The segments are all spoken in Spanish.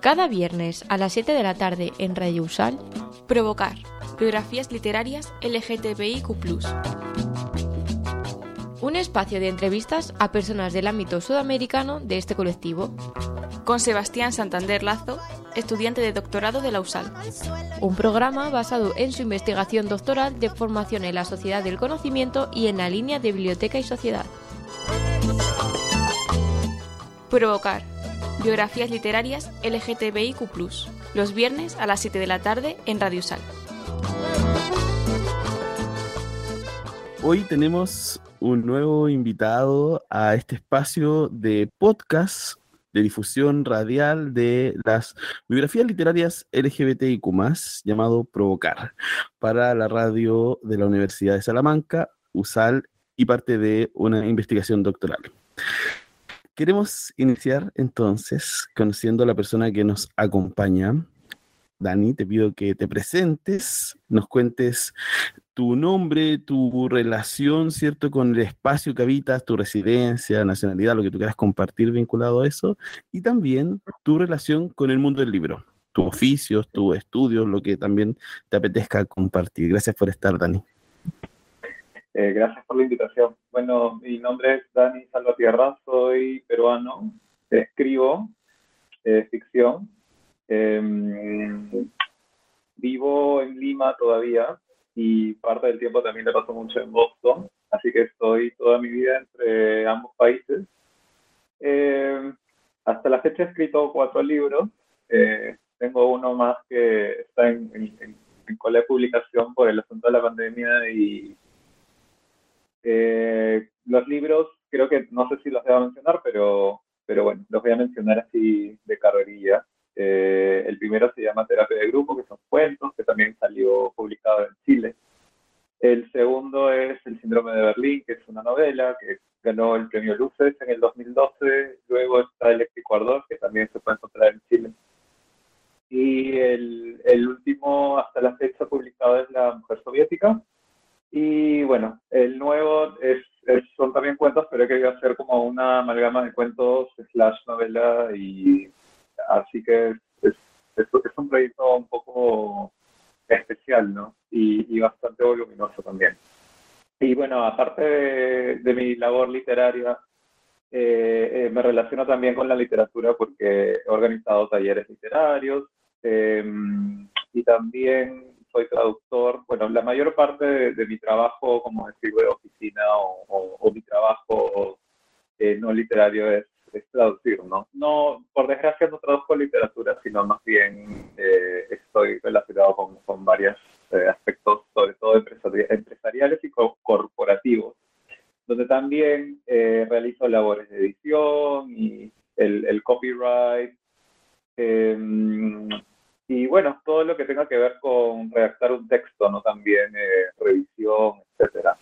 Cada viernes a las 7 de la tarde en Radio Usal, Provocar, biografías literarias LGTBIQ un espacio de entrevistas a personas del ámbito sudamericano de este colectivo. Con Sebastián Santander Lazo, estudiante de doctorado de la USAL. Un programa basado en su investigación doctoral de formación en la sociedad del conocimiento y en la línea de biblioteca y sociedad. Provocar. Biografías literarias LGTBIQ, los viernes a las 7 de la tarde en Radio Sal. Hoy tenemos un nuevo invitado a este espacio de podcast de difusión radial de las biografías literarias LGBTIQ, llamado Provocar, para la radio de la Universidad de Salamanca, USAL y parte de una investigación doctoral. Queremos iniciar entonces conociendo a la persona que nos acompaña. Dani, te pido que te presentes, nos cuentes tu nombre, tu relación, ¿cierto?, con el espacio que habitas, tu residencia, nacionalidad, lo que tú quieras compartir vinculado a eso, y también tu relación con el mundo del libro, tus oficios, tus estudios, lo que también te apetezca compartir. Gracias por estar, Dani. Eh, gracias por la invitación. Bueno, mi nombre es Dani Salvatierra, soy peruano, escribo eh, ficción. Em, vivo en Lima todavía, y parte del tiempo también le paso mucho en Boston, así que estoy toda mi vida entre ambos países. Eh, hasta la fecha he escrito cuatro libros, eh, tengo uno más que está en, en, de publicación por el asunto de la pandemia y eh, los libros creo que no sé si los debo mencionar, pero, pero bueno, los voy a mencionar así de carrerilla. Eh, el primero se llama Terapia de Grupo, que son cuentos, que también salió publicado en Chile. El segundo es El Síndrome de Berlín, que es una novela que ganó el premio Luces en el 2012. Luego está Eléctrico Ardor, que también se puede encontrar en Chile. Y el, el último, hasta la fecha publicado, es La Mujer Soviética. Y bueno, el nuevo es, son también cuentos, pero he querido hacer como una amalgama de cuentos slash novela y Así que es, es, un proyecto un poco especial, ¿no? Y, bastante voluminoso también. Y bueno, aparte de, mi labor literaria, eh, eh, me relaciono también con la literatura porque he organizado talleres literarios em, y también soy traductor. Bueno, la mayor parte de, mi trabajo, como decir, de oficina o, mi trabajo eh, no literario es traducir, ¿no? No, por desgracia no traduzco literatura, sino más bien eh, estoy relacionado con, con varios eh, aspectos, sobre todo empresariales y corporativos, donde también realizo labores de edición y el, el copyright, em, y bueno, todo lo que tenga que ver con redactar un texto, ¿no? También revisión, etcétera.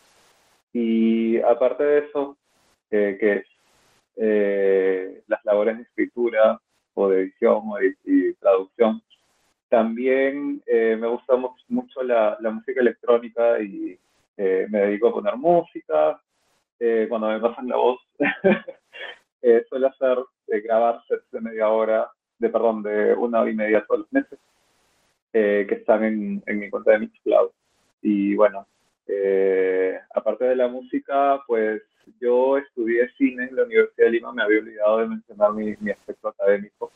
Y aparte de eso, que es eh, las labores de escritura o de edición o de, y traducción. También eh, me gusta mucho la, la, música electrónica y eh, me dedico a poner música. cuando me pasan la voz, suelo hacer grabar sets de media hora, de perdón, de una hora y media todos los meses, que están en, en mi cuenta de Mixcloud. Y bueno, aparte de la música, pues yo estudié cine en la Universidad de Lima, me había olvidado de mencionar mi, mi aspecto académico.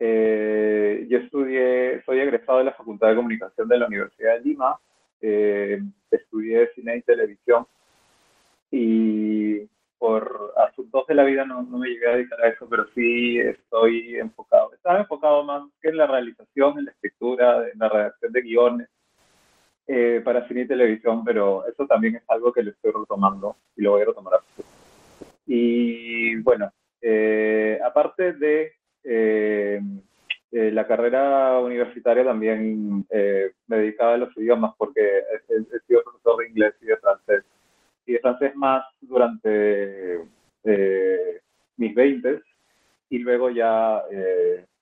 Eh, yo estudié, soy egresado de la Facultad de Comunicación de la Universidad de Lima, eh, estudié cine y televisión y por asuntos de la vida no, no, me llegué a dedicar a eso, pero sí estoy enfocado, estaba enfocado más que en la realización, en la escritura, en la redacción de guiones, eh, para cine y televisión, pero eso también es algo que lo estoy retomando y lo voy a retomar. Y bueno, eh, aparte de eh, la carrera universitaria, también me dedicaba a los idiomas porque he, he, sido profesor de inglés y de francés. De francés más durante mis 20 y luego ya,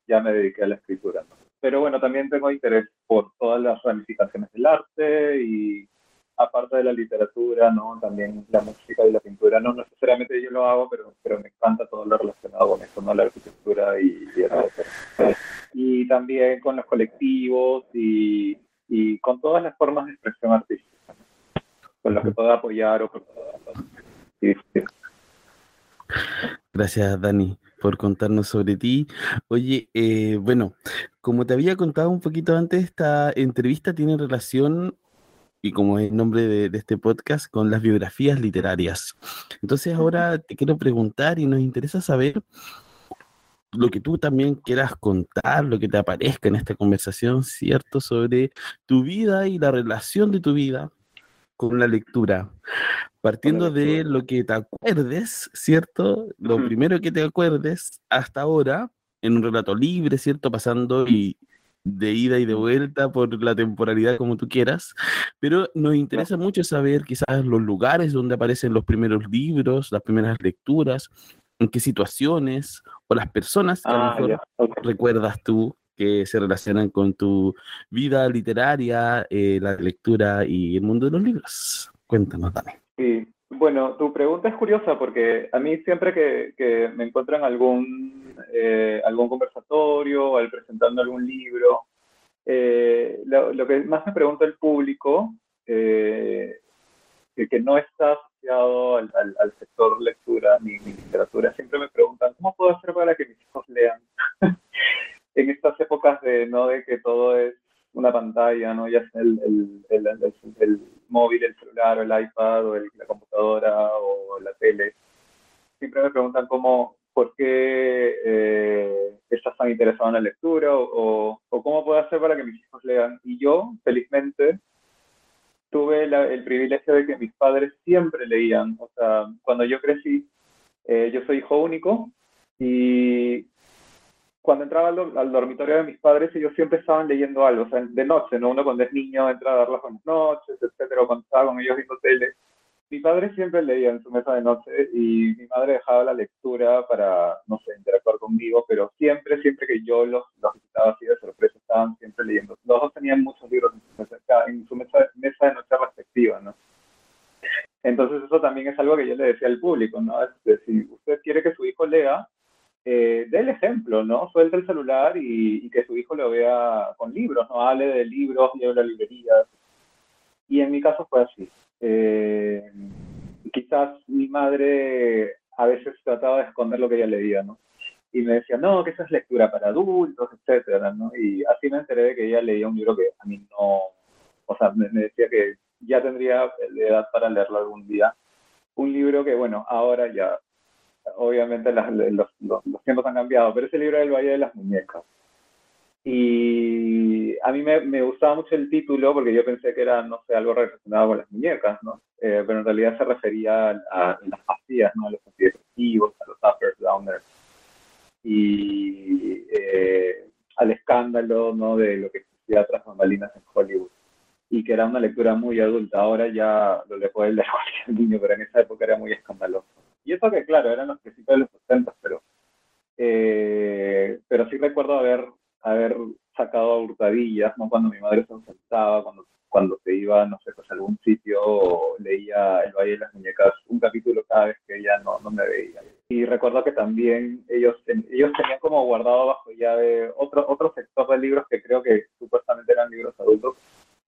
ya me dediqué a la escritura. ¿no? pero bueno, también tengo interés por todas las ramificaciones del arte y aparte de la literatura, ¿no? También la música y la pintura, no necesariamente yo lo hago, pero, pero me encanta todo lo relacionado con eso, ¿no? La arquitectura y, y, y también con los colectivos y, y con todas las formas de expresión artística, con lo que pueda apoyar o Gracias, Dani, por contarnos sobre ti. Oye, eh, bueno, como te había contado un poquito antes, esta entrevista tiene relación y como es el nombre de, este podcast, con las biografías literarias. Entonces ahora te quiero preguntar y nos interesa saber lo que tú también quieras contar, lo que te aparezca en esta conversación, ¿cierto? Sobre tu vida y la relación de tu vida con la lectura. Partiendo de lo que te acuerdes, ¿cierto? Lo primero que te acuerdes hasta ahora, en un relato libre, ¿cierto? Pasando y de ida y de vuelta por la temporalidad como tú quieras, pero nos interesa mucho saber quizás los lugares donde aparecen los primeros libros, las primeras lecturas, en qué situaciones o las personas que a lo ah, mejor recuerdas tú que se relacionan con tu vida literaria, eh, la lectura y el mundo de los libros. Cuéntanos, Dani. Sí, bueno, tu pregunta es curiosa porque a mí siempre que, me encuentran algún, eh, algún conversatorio al presentando algún libro, eh, lo, que más me pregunta el público, eh, que, no está asociado al, sector lectura ni, literatura, siempre me preguntan, ¿cómo puedo hacer para que mis hijos lean? en estas épocas de, ¿no? de que todo es una pantalla, ¿no? ya sea el, el, el, el móvil, el celular, o el iPad, o la computadora, o la tele. Siempre me preguntan cómo, por qué eh, estás tan interesado en la lectura, o, o, cómo puedo hacer para que mis hijos lean. Y yo, felizmente, tuve el privilegio de que mis padres siempre leían. O sea, cuando yo crecí, eh, yo soy hijo único, y cuando entraba al, dormitorio de mis padres, ellos siempre estaban leyendo algo, o sea, de noche, ¿no? Uno cuando es niño entra a dar las buenas noches, etcétera, cuando estaba con ellos viendo tele. Mi padre siempre leía en su mesa de noche y mi madre dejaba la lectura para, no sé, interactuar conmigo, pero siempre, siempre que yo los, los visitaba así de sorpresa, estaban siempre leyendo. Los dos tenían muchos libros en su mesa, en su mesa, mesa de noche respectiva, ¿no? Entonces eso también es algo que yo le decía al público, ¿no? Es decir, si usted quiere que su hijo lea, eh, dé el ejemplo, ¿no? Suelta el celular y, que su hijo lo vea con libros, ¿no? Hable de libros, lleve a librerías. Y en mi caso fue así. Eh, quizás mi madre a veces trataba de esconder lo que ella leía, ¿no? Y me decía, no, que esa es lectura para adultos, etcétera, ¿no? Y así me enteré de que ella leía un libro que a mí no, o sea, me, me decía que ya tendría edad para leerlo algún día. Un libro que, bueno, ahora ya obviamente los, tiempos han cambiado, pero ese libro del Valle de las Muñecas. Y a mí me, gustaba mucho el título porque yo pensé que era, no sé, algo relacionado con las muñecas, ¿no? Eh, pero en realidad se refería a, las pastillas, ¿no? A los antidepresivos, a los uppers, downers. Y eh, al escándalo, ¿no? De lo que existía tras bambalinas en Hollywood. Y que era una lectura muy adulta. Ahora ya lo le puede leer cualquier niño, pero en esa época era muy escandaloso. Y eso que, claro, eran los principios de los 60, pero, eh, pero sí recuerdo haber, haber sacado a hurtadillas, ¿no? Cuando mi madre se ausentaba, cuando, cuando se iba, no sé, pues a algún sitio, leía El Valle de las Muñecas, un capítulo cada vez que ella no, no me veía. Y recuerdo que también ellos, ellos tenían como guardado bajo llave otro, otro sector de libros que creo que supuestamente eran libros adultos.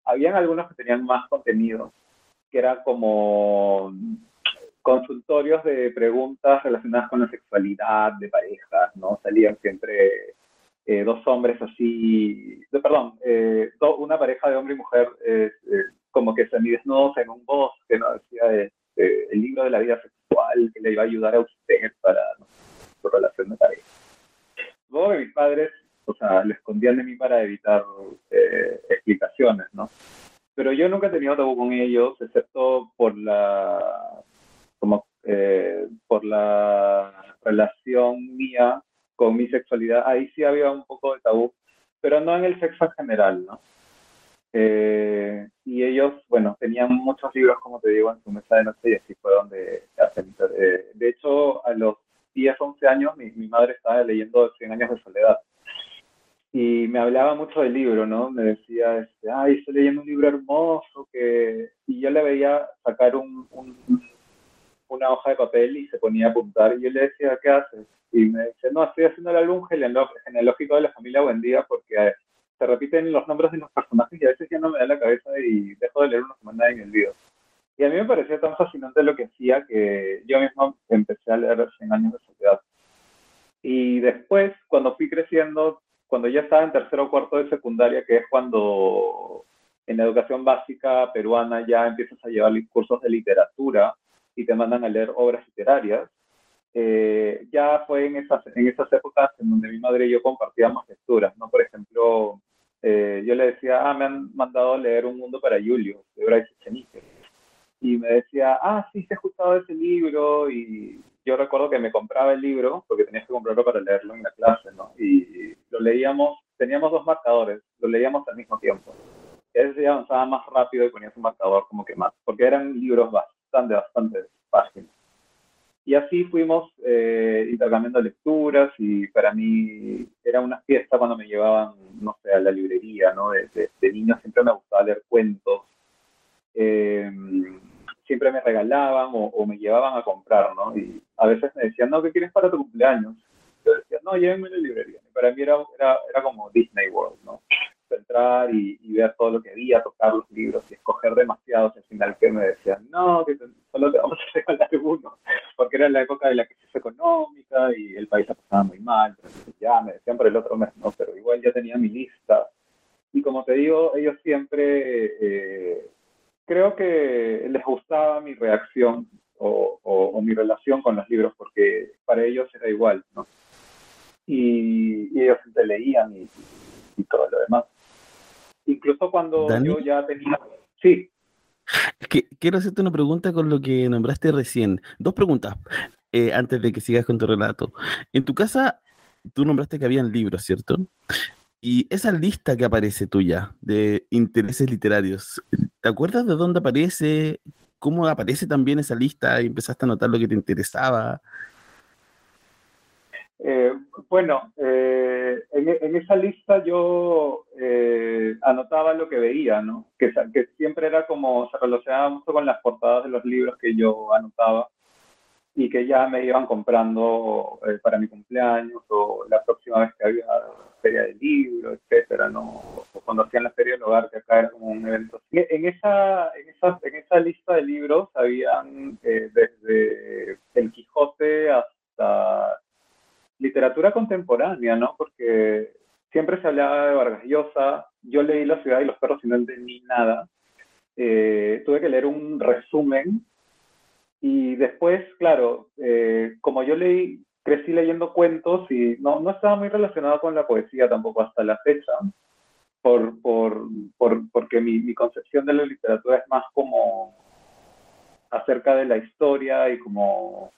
Habían algunos que tenían más contenido, que era como consultorios de preguntas relacionadas con la sexualidad de parejas, ¿no? Salían siempre eh, dos hombres así, perdón, eh, una pareja de hombre y mujer eh, como que semidesnudos en un bosque, ¿no? Decía el libro de la vida sexual que le iba a ayudar a usted para su relación de pareja. Luego mis padres, o sea, lo escondían de mí para evitar explicaciones, ¿no? Pero yo nunca he tenido tabú con ellos, excepto por la eh, por la relación mía con mi sexualidad, ahí sí había un poco de tabú, pero no en el sexo en general, ¿no? Eh, y ellos, bueno, tenían muchos libros, como te digo, en su mesa de noche y así fue donde. Eh, de hecho, a los 10, 11 años, mi, mi madre estaba leyendo 100 años de soledad y me hablaba mucho del libro, ¿no? Me decía, este, ay, estoy leyendo un libro hermoso que y yo le veía sacar un, una hoja de papel y se ponía a apuntar y yo le decía, ¿qué haces? Y me dice, no, estoy haciendo el álbum genealógico de la familia Buendía porque eh, se repiten los nombres de los personajes y a veces ya no me da la cabeza y dejo de leer una semana en el video. Y a mí me parecía tan fascinante lo que hacía que yo mismo empecé a leer 100 años de sociedad. Y después, cuando fui creciendo, cuando ya estaba en tercero o cuarto de secundaria, que es cuando en la educación básica peruana ya empiezas a llevar cursos de literatura y te mandan a leer obras literarias, eh, ya fue en esas, en esas épocas en donde mi madre y yo compartíamos lecturas, ¿no? Por ejemplo, eh, yo le decía, ah, me han mandado a leer Un Mundo para Julio, de Bryce Echenique. Y me decía, ah, sí, se ha escuchado ese libro. Y yo recuerdo que me compraba el libro, porque tenías que comprarlo para leerlo en la clase, ¿no? Y lo leíamos, teníamos dos marcadores, lo leíamos al mismo tiempo. Ya avanzaba más rápido y ponías un marcador como que más, porque eran libros bastante, bastante páginas. Y así fuimos eh, intercambiando lecturas y para mí era una fiesta cuando me llevaban, no sé, a la librería, ¿no? De, de, niño siempre me gustaba leer cuentos. Eh, siempre me regalaban o, me llevaban a comprar, ¿no? Y a veces me decían, no, ¿qué quieres para tu cumpleaños? Yo decía, no, llévenme a la librería. Y para mí era, era, era como Disney World, ¿no? Entrar y, ver todo lo que había, tocar los libros y escoger demasiados. Al final que me decían, no, que solo te vamos a regalar uno, porque era la época de la crisis económica y el país pasaba muy mal. ya me decían por el otro mes, no, pero igual ya tenía mi lista. Y como te digo, ellos siempre, eh, creo que les gustaba mi reacción o, mi relación con los libros, porque para ellos era igual, ¿no? Y, ellos siempre leían y todo lo demás. Incluso cuando yo ya tenía... Sí. quiero hacerte una pregunta con lo que nombraste recién. Dos preguntas eh, antes de que sigas con tu relato. En tu casa, tú nombraste que habían libros, ¿cierto? Y esa lista que aparece tuya de intereses literarios, ¿te acuerdas de dónde aparece? ¿Cómo aparece también esa lista y empezaste a notar lo que te interesaba? Eh, bueno, eh, en, esa lista yo eh, anotaba lo que veía, ¿no? Que, siempre era como, se relacionaba mucho con las portadas de los libros que yo anotaba y que ya me iban comprando para mi cumpleaños o la próxima vez que había feria de libros, etcétera, ¿no? O cuando hacían la feria del hogar, que acá era como un evento. En esa, en esa, en esa lista de libros habían desde El Quijote hasta literatura contemporánea, ¿no? Porque siempre se hablaba de Vargas Llosa, yo leí La ciudad y los perros y no entendí nada. Eh, tuve que leer un resumen y después, claro, eh, como yo leí, crecí leyendo cuentos y no, estaba muy relacionado con la poesía tampoco hasta la fecha, por, porque mi, mi concepción de la literatura es más como acerca de la historia y como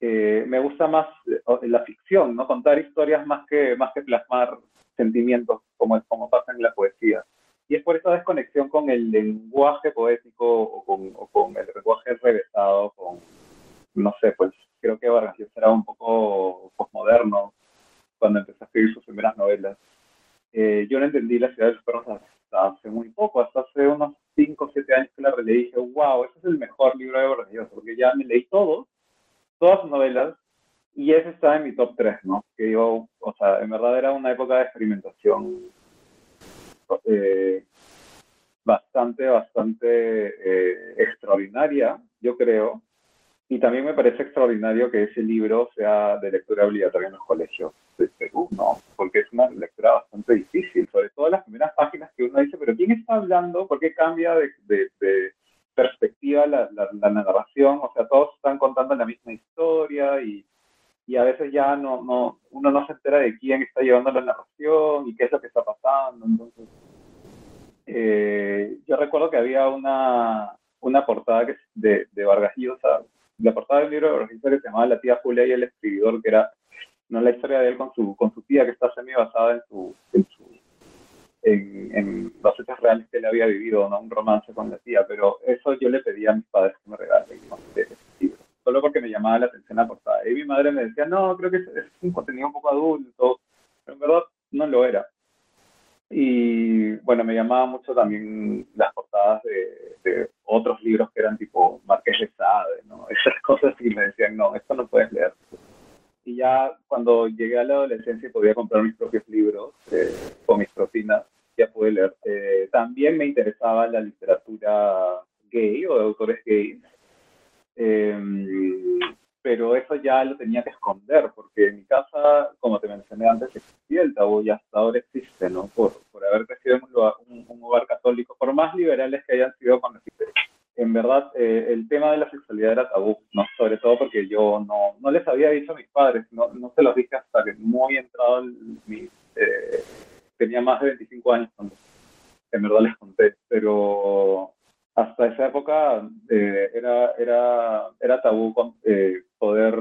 eh, me gusta más eh, la ficción, ¿no? Contar historias más que, más que plasmar sentimientos como, como pasa en la poesía. Y es por esa desconexión con el lenguaje poético o con, o con el lenguaje revesado, con, no sé, pues creo que Vargas Llosa era un poco posmoderno cuando empezó a escribir sus primeras novelas. Eh, yo no entendí La ciudad de los perros hasta hace muy poco, hasta hace unos 5 o 7 años que la releí y dije, wow, ese es el mejor libro de Vargas Llosa, porque ya me leí todos todas sus novelas, y ese está en mi top 3, ¿no? Que yo, o sea, en verdad era una época de experimentación eh, bastante, bastante eh, extraordinaria, yo creo. Y también me parece extraordinario que ese libro sea de lectura obligatoria en los colegios de Perú, ¿no? Porque es una lectura bastante difícil, sobre todo las primeras páginas que uno dice, pero ¿quién está hablando? ¿Por qué cambia de perspectiva la, la, narración, o sea, todos están contando la misma historia y, y a veces ya no, no, uno no se entera de quién está llevando la narración y qué es lo que está pasando. Entonces, eh, yo recuerdo que había una, una portada que, de, de Vargas Llosa, la portada del libro de Vargas Llosa que se llamaba La tía Julia y el escribidor, que era no la historia de él con su, con su tía, que está semi basada en su, en su en, los hechos reales que él había vivido, ¿no? un romance con la tía, pero eso yo le pedía a mis padres que me regalen solo porque me llamaba la atención la portada. Y mi madre me decía, no, creo que es, un contenido un poco adulto, pero en verdad no lo era. Y bueno, me llamaba mucho también las portadas de, otros libros que eran tipo Marqués de Sade, ¿no? Esas cosas y me decían, no, esto no puedes leer. Y ya cuando llegué a la adolescencia podía comprar mis propios libros eh, con mis propinas, ya pude leer. Eh, también me interesaba la literatura gay o de autores gays. Em, pero eso ya lo tenía que esconder, porque en mi casa, como te mencioné antes, existía el tabú y hasta ahora existe, ¿no? Por, por haber crecido en un, un, hogar católico, por más liberales que hayan sido con en verdad eh, el tema de la sexualidad era tabú, ¿no? Sobre todo porque yo no, no les había dicho a mis padres, no, no se los dije hasta que muy entrado mi, eh, tenía más de 25 años cuando en verdad les conté, pero hasta esa época eh, era, era, era tabú eh, poder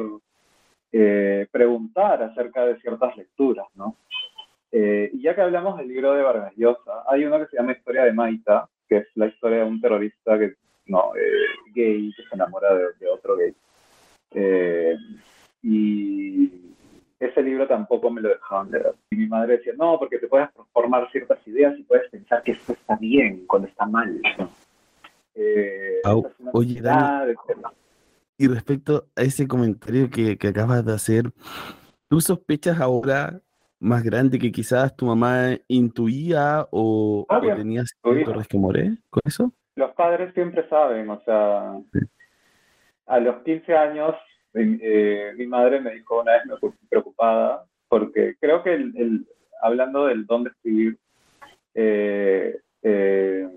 eh, preguntar acerca de ciertas lecturas, ¿no? y ya que hablamos del libro de Vargas Llosa, hay uno que se llama Historia de Maita, que es la historia de un terrorista que, no, gay que se enamora de, de otro gay. y ese libro tampoco me lo dejaban leer. Y mi madre decía, no, porque te puedes formar ciertas ideas y puedes pensar que esto está bien cuando está mal. ¿no? Eh, oye, Dani, y respecto a ese comentario que, que, acabas de hacer, ¿tú sospechas ahora más grande que quizás tu mamá intuía o, tenías cierto resquemoré con eso? Los padres siempre saben, o sea, a los 15 años eh, mi madre me dijo una vez me preocupada porque creo que el, hablando del don de escribir, eh, eh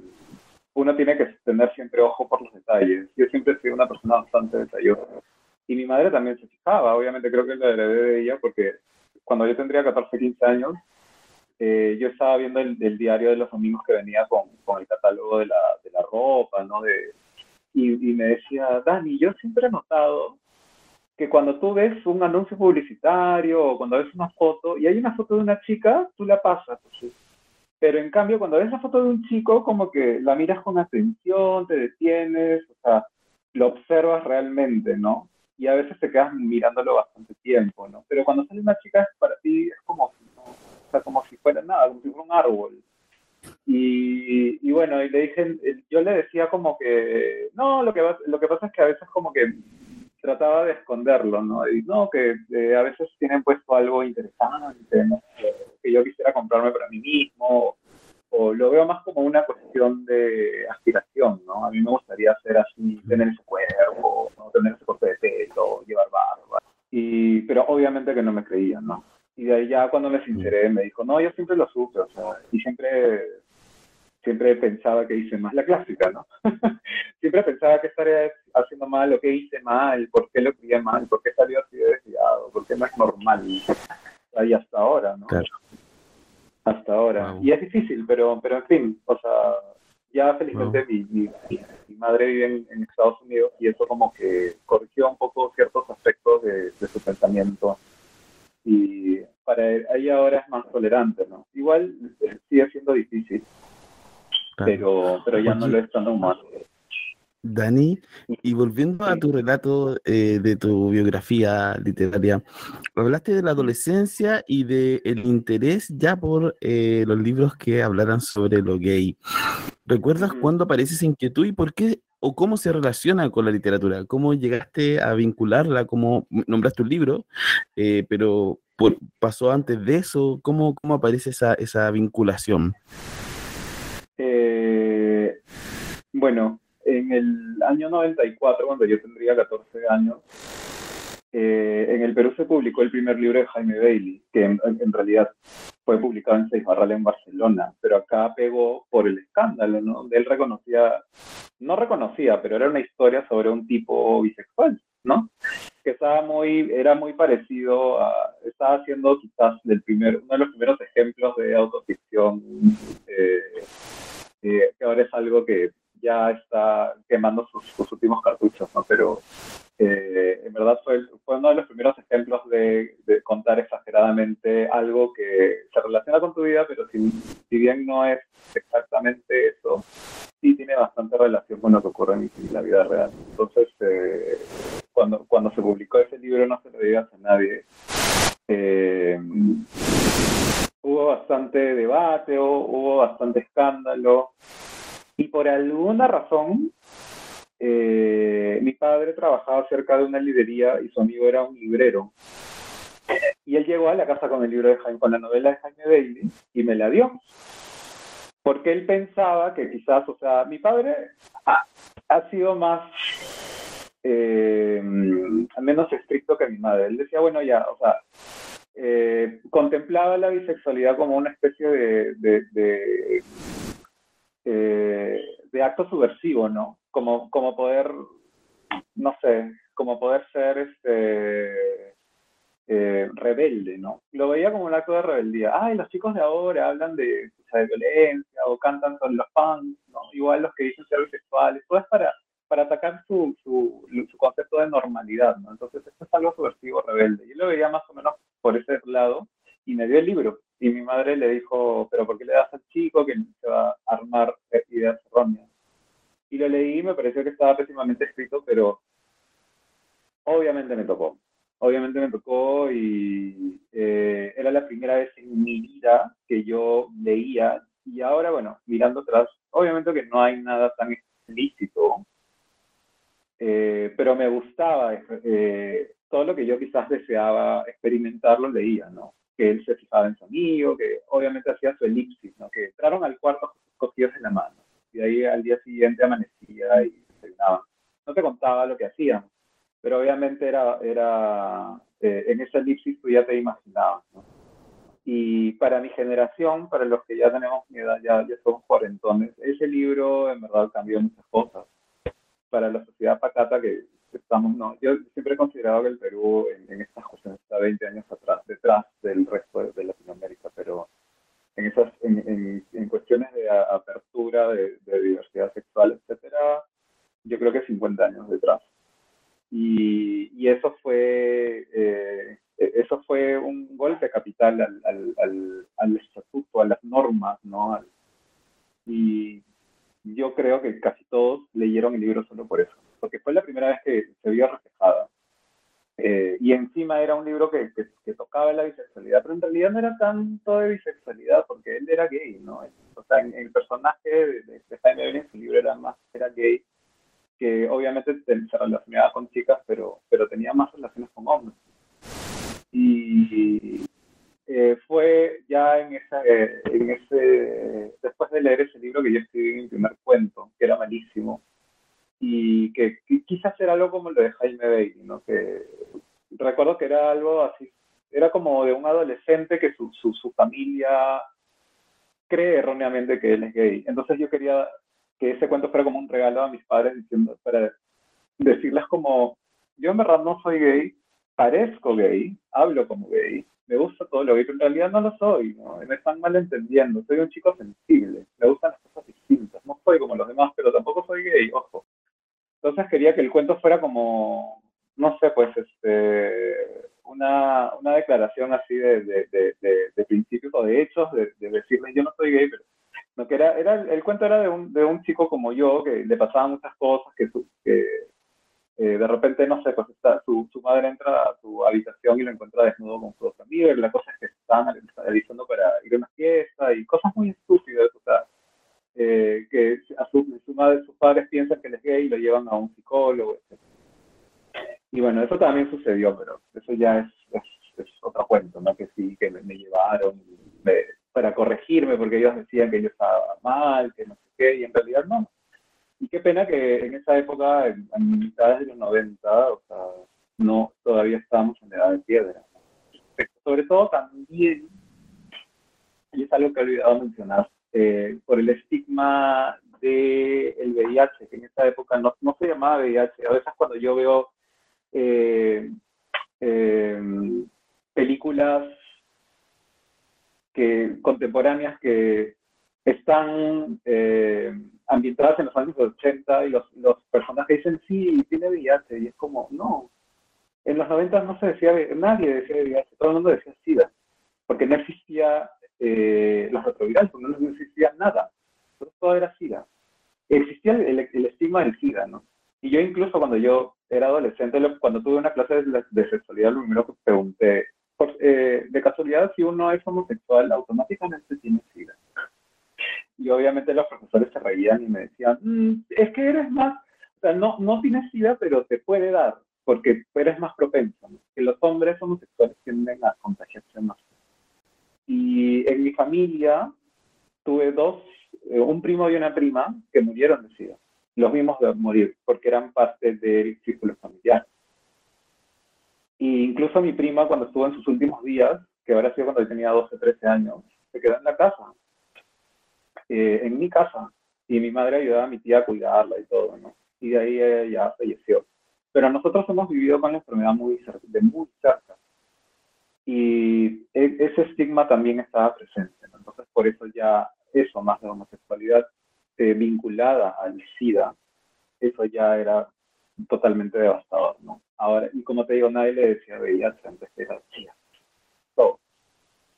uno tiene que tener siempre ojo por los detalles. Yo siempre he sido una persona bastante detallosa. Y mi madre también se fijaba, obviamente creo que lo heredé de ella porque cuando yo tendría 14, 15 años, eh, yo estaba viendo el, diario de los domingos que venía con, con el catálogo de la, de la, ropa, ¿no? De, y, y, me decía, Dani, yo siempre he notado que cuando tú ves un anuncio publicitario o cuando ves una foto y hay una foto de una chica, tú la pasas. ¿sí? Pero en cambio, cuando ves la foto de un chico, como que la miras con atención, te detienes, o sea, lo observas realmente, ¿no? Y a veces te quedas mirándolo bastante tiempo, ¿no? Pero cuando sale una chica, para ti es como sea, como si fuera nada, como si fuera un árbol. Y, y, bueno, y le dije, yo le decía como que, no, lo que, lo que pasa es que a veces como que trataba de esconderlo, ¿no? Y no, que eh, a veces tienen puesto algo interesante, ¿no? que yo quisiera comprarme para mí mismo, o, lo veo más como una cuestión de aspiración, ¿no? A mí me gustaría ser así, tener ese cuerpo, ¿no? tener ese corte de pelo, llevar barba. Y, pero obviamente que no me creían, ¿no? Y de ahí ya cuando me sinceré me dijo, no, yo siempre lo supe, o sea, y siempre siempre pensaba que hice mal, la clásica, ¿no? siempre pensaba que estaría haciendo mal, lo que hice mal, por qué lo crié mal, por qué salió así de desviado, por qué no es normal. Ahí hasta ahora, ¿no? Claro. Hasta ahora. Y es difícil, pero, pero en fin, o sea, ya felizmente mi, mi, madre vive en, Estados Unidos y eso como que corrigió un poco ciertos aspectos de, de su pensamiento y para ella ahora es más tolerante, ¿no? Igual eh, sigue siendo difícil, pero, pero ya no lo es tan humano. Dani, y volviendo a tu relato eh, de tu biografía literaria, hablaste de la adolescencia y del el interés ya por eh, los libros que hablaran sobre lo gay. ¿Recuerdas cuándo aparece esa inquietud y por qué o cómo se relaciona con la literatura? ¿Cómo llegaste a vincularla? ¿Cómo nombraste un libro? Eh, pero pasó antes de eso, ¿cómo, cómo aparece esa, esa vinculación? bueno, en el año 94, cuando yo tendría 14 años, eh, en el Perú se publicó el primer libro de Jaime Bailey, que en, realidad fue publicado en Seis Barral en Barcelona, pero acá pegó por el escándalo, ¿no? Él reconocía, no reconocía, pero era una historia sobre un tipo bisexual, ¿no? Que estaba muy, era muy parecido a, estaba haciendo quizás del primer, uno de los primeros ejemplos de autoficción, eh, eh, que ahora es algo que ya está quemando sus, últimos cartuchos, ¿no? Pero eh, en verdad fue, fue, uno de los primeros ejemplos de, contar exageradamente algo que se relaciona con tu vida, pero si, bien no es exactamente eso, sí tiene bastante relación con lo que ocurre en, la vida real. Entonces, eh, cuando, cuando se publicó ese libro, no se lo digas a nadie. Eh, hubo bastante debate, hubo bastante escándalo. Y por alguna razón, eh, mi padre trabajaba cerca de una librería y su amigo era un librero. Y él llegó a la casa con el libro de Jaime, con la novela de Jaime Bailey y me la dio. Porque él pensaba que quizás, o sea, mi padre ha, sido más, eh, menos estricto que mi madre. Él decía, bueno, ya, o sea, eh, contemplaba la bisexualidad como una especie de, eh, acto subversivo, ¿no? Como, como poder, no sé, como poder ser este eh, rebelde, ¿no? Lo veía como un acto de rebeldía. Ay, los chicos de ahora hablan de, de violencia o cantan con los fans, ¿no? Igual los que dicen ser bisexuales, todo es para para atacar su, su, su, concepto de normalidad, ¿no? Entonces, esto es algo subversivo, rebelde. Yo lo veía más o menos por ese lado y me dio el libro. Y mi madre le dijo, pero ¿por qué le das al chico que se va a armar ideas erróneas? Y lo leí y me pareció que estaba pésimamente escrito, pero obviamente me tocó. Obviamente me tocó y eh, era la primera vez en mi vida que yo leía. Y ahora, bueno, mirando atrás, obviamente que no hay nada tan explícito, eh, pero me gustaba eh, todo lo que yo quizás deseaba experimentar, lo leía, ¿no? Que él se fijaba en su amigo, que obviamente hacía su elipsis, ¿no? Que entraron al cuarto cogidos en la mano, y ahí al día siguiente amanecía y desayunaban. No te contaba lo que hacían, pero obviamente era, era eh, en esa elipsis tú ya te imaginabas, ¿no? Y para mi generación, para los que ya tenemos mi edad, ya, ya somos cuarentones, ese libro en verdad cambió muchas cosas para la sociedad pacata que estamos, no, yo siempre he considerado que el Perú en, estas cuestiones está 20 años atrás, detrás del resto de, Latinoamérica, pero en esas, en, en, cuestiones de apertura, de, diversidad sexual, etcétera, yo creo que 50 años detrás. Y, y eso fue eh, eso fue un golpe capital al, al, al, al, estatuto, a las normas, ¿no? y yo creo que casi todos leyeron el libro solo por eso, porque fue la primera vez que se vio reflejada. Eh, y encima era un libro que, que, tocaba la bisexualidad, pero en realidad no era tanto de bisexualidad, porque él era gay, ¿no? O sea, en, el personaje de, de Jaime en su libro era más, era gay, que obviamente se relacionaba con chicas, pero, pero tenía más relaciones con hombres. Y, eh, fue ya eh, en ese, después de leer ese libro que yo escribí mi primer cuento, que era malísimo, y que, quise hacer algo como lo de Jaime Bailey, ¿no? Que recuerdo que era algo así, era como de un adolescente que su, su, su familia cree erróneamente que él es gay. Entonces yo quería que ese cuento fuera como un regalo a mis padres diciendo, para decirles como, yo en verdad no soy gay, parezco gay, hablo como gay, me gusta todo lo que en realidad no lo soy, ¿no? me están malentendiendo, soy un chico sensible, me gustan las cosas distintas, no soy como los demás, pero tampoco soy gay, ojo. Entonces quería que el cuento fuera como, no sé, pues, este, una, una declaración así de, de, de, de, principios o de hechos, de, decirles yo no soy gay, pero no, que era, era, el cuento era de un, de un chico como yo, que le pasaban muchas cosas, que, que eh, de repente, no sé, pues está, su, su, madre entra a su habitación y lo encuentra desnudo con su otro amigo, y la cosa es que están avisando para ir a una fiesta y cosas muy estúpidas, o sea, eh, que a su, su, madre, sus padres piensan que es gay y lo llevan a un psicólogo, etc. Y bueno, eso también sucedió, pero eso ya es, es, otro cuento, ¿no? Que sí, que me, llevaron para corregirme porque ellos decían que yo estaba mal, que no sé qué, y en realidad no y qué pena que en esa época, en, mitad de los 90, o sea, no, todavía estábamos en la edad de piedra. Sobre todo también, y es algo que he olvidado mencionar, eh, por el estigma del el VIH, que en esa época no, se llamaba VIH. A veces cuando yo veo eh, eh, películas contemporáneas que están ambientadas en los años 80 y los, los personajes dicen, sí, tiene VIH, y es como, no. En los 90 no se decía, nadie decía VIH, todo el mundo decía SIDA, porque no existía eh, los retrovirales, porque no existía nada, todo era SIDA. Existía el, el, estigma del SIDA, ¿no? Y yo incluso cuando yo era adolescente, cuando tuve una clase de, sexualidad, lo primero que pregunté, eh, de casualidad, si uno es homosexual, automáticamente tiene SIDA. Y obviamente los profesores se reían y me decían, mm, es que eres más, o sea, no, no tienes SIDA, pero te puede dar, porque eres más propenso. Que los hombres homosexuales tienden a contagiarse más. Y en mi familia tuve dos, eh, un primo y una prima que murieron de SIDA. Los vimos de morir porque eran parte del círculo familiar. Y incluso mi prima, cuando estuvo en sus últimos días, que ahora sido cuando tenía 12, 13 años, se quedó en la casa, eh, en mi casa, y mi madre ayudaba a mi tía a cuidarla y todo, ¿no? Y de ahí ella ya falleció. Pero nosotros hemos vivido con la enfermedad muy de muy cerca. Y e, ese estigma también estaba presente. Entonces, por eso ya eso, más de homosexualidad eh, vinculada al SIDA, eso ya era totalmente devastador, ¿no? Ahora, y como te digo, nadie le decía VIH antes que era SIDA. Todo.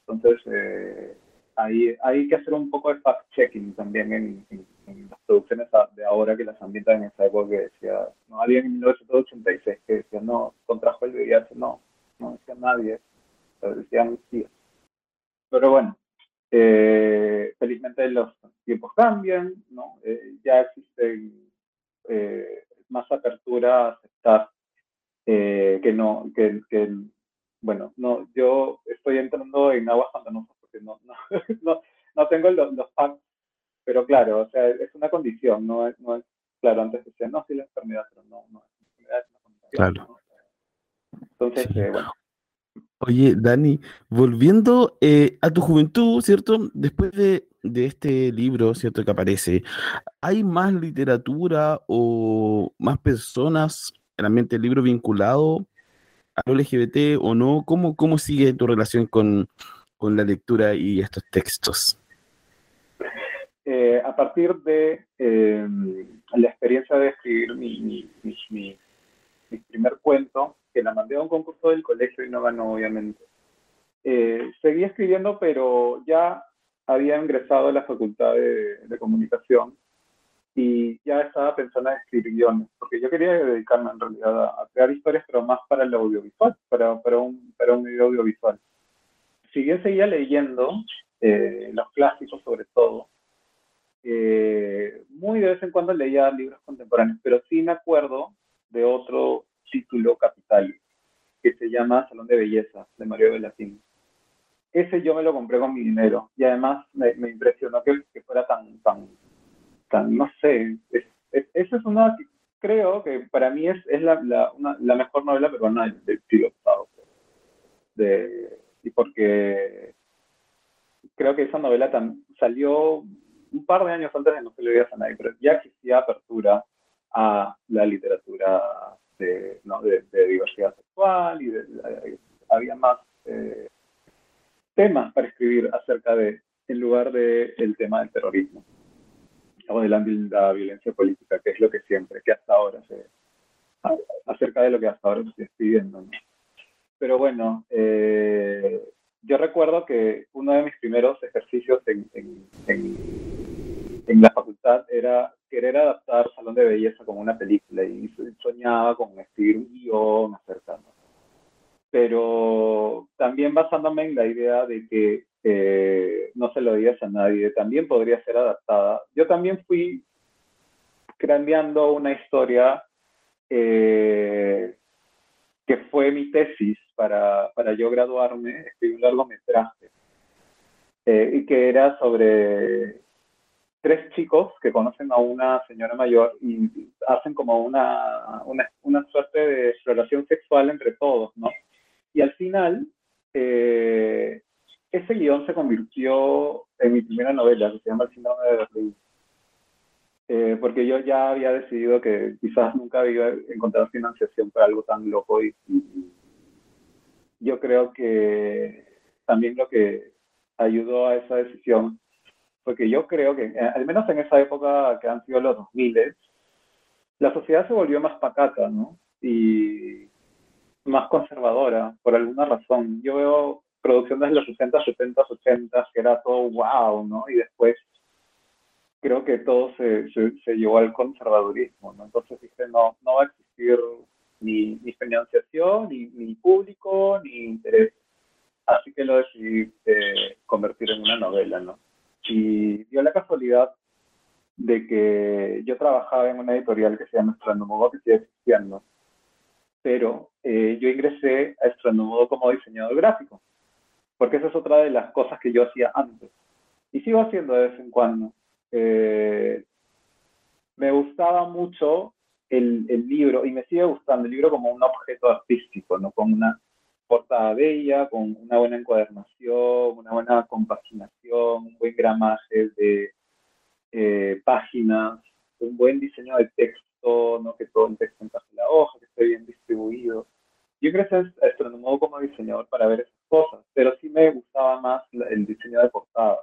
Entonces, eh, hay, que hacer un poco de fact-checking también en, las producciones de ahora que las ambientan en esa época que decía, no, alguien en 1986 que decía, no, contrajo el VIH, no, no decía nadie, decían sí. Pero bueno, eh, felizmente los tiempos cambian, ¿no? Eh, ya existe eh, más apertura a aceptar que no, que, que, bueno, no, yo estoy entrando en aguas pantanosas porque no, no, no, tengo los, los facts, pero claro, o sea, es una condición, no es, no es claro, antes decían, no, sí la enfermedad, pero no, no, la enfermedad es una condición. Claro. Entonces, bueno, Oye, Dani, volviendo eh, a tu juventud, ¿cierto? Después de, este libro, ¿cierto? Que aparece, ¿hay más literatura o más personas en el libro vinculado al LGBT o no? ¿Cómo, cómo sigue tu relación con, la lectura y estos textos? Eh, a partir de eh, la experiencia de escribir mi, mi primer cuento, que la mandé a un concurso del colegio y no ganó, obviamente. Eh, seguí escribiendo, pero ya había ingresado a la facultad de, comunicación y ya estaba pensando en escribir guiones, porque yo quería dedicarme en realidad a, crear historias, pero más para el audiovisual, para, para, un, para un video audiovisual. Si bien seguía leyendo, eh, los clásicos sobre todo, eh, muy de vez en cuando leía libros contemporáneos, pero sí me acuerdo de otro título capital que se llama Salón de Belleza de Mario Velatín. Ese yo me lo compré con mi dinero y además me, impresionó que, fuera tan, tan, tan, no sé, esa es una, creo que para mí es, es la, la, la mejor novela peruana del, siglo pasado. De, y porque creo que esa novela salió un par de años antes de No se le veía a nadie, pero ya existía apertura a la literatura de, de, diversidad sexual y había más eh, temas para escribir acerca de, en lugar del el tema del terrorismo o de la, violencia política, que es lo que siempre, que hasta ahora se, acerca de lo que hasta ahora se está escribiendo. Pero bueno, eh, yo recuerdo que uno de mis primeros ejercicios en, en, en la facultad era querer adaptar Salón de Belleza como una película y soñaba con escribir un guion acerca. Pero también basándome en la idea de que eh, no se lo digas a nadie, también podría ser adaptada. Yo también fui craneando una historia eh, que fue mi tesis para, para yo graduarme, escribí un largometraje, eh, y que era sobre tres chicos que conocen a una señora mayor y hacen como una, una, suerte de exploración sexual entre todos, ¿no? Y al final, eh, ese guion se convirtió en mi primera novela, que se llama El síndrome de Berlín. Eh, porque yo ya había decidido que quizás nunca iba a encontrar financiación para algo tan loco y yo creo que también lo que ayudó a esa decisión porque yo creo que, eh, al menos en esa época que han sido los 2000, la sociedad se volvió más pacata, ¿no? Y más conservadora, por alguna razón. Yo veo producciones de los 60, 70, 80, que era todo wow, ¿no? Y después creo que todo se, se, llevó al conservadurismo, ¿no? Entonces dije, no, no va a existir ni, ni financiación, ni, ni público, ni interés. así que lo decidí eh, convertir en una novela, ¿no? Y dio la casualidad de que yo trabajaba en una editorial que se llama Astronomodo, que sigue existiendo, pero eh, yo ingresé a Astronomodo como diseñador gráfico, porque esa es otra de las cosas que yo hacía antes. Y sigo haciendo de vez en cuando. Eh, me gustaba mucho el, el, libro, y me sigue gustando el libro como un objeto artístico, ¿no? Con una portada bella, con una buena encuadernación, una buena compaginación, un buen gramaje de eh, páginas, un buen diseño de texto, ¿no? que todo el texto encaje en la hoja, que esté bien distribuido. Yo ingresé a Astronomodo como diseñador para ver esas cosas, pero sí me gustaba más el diseño de portada.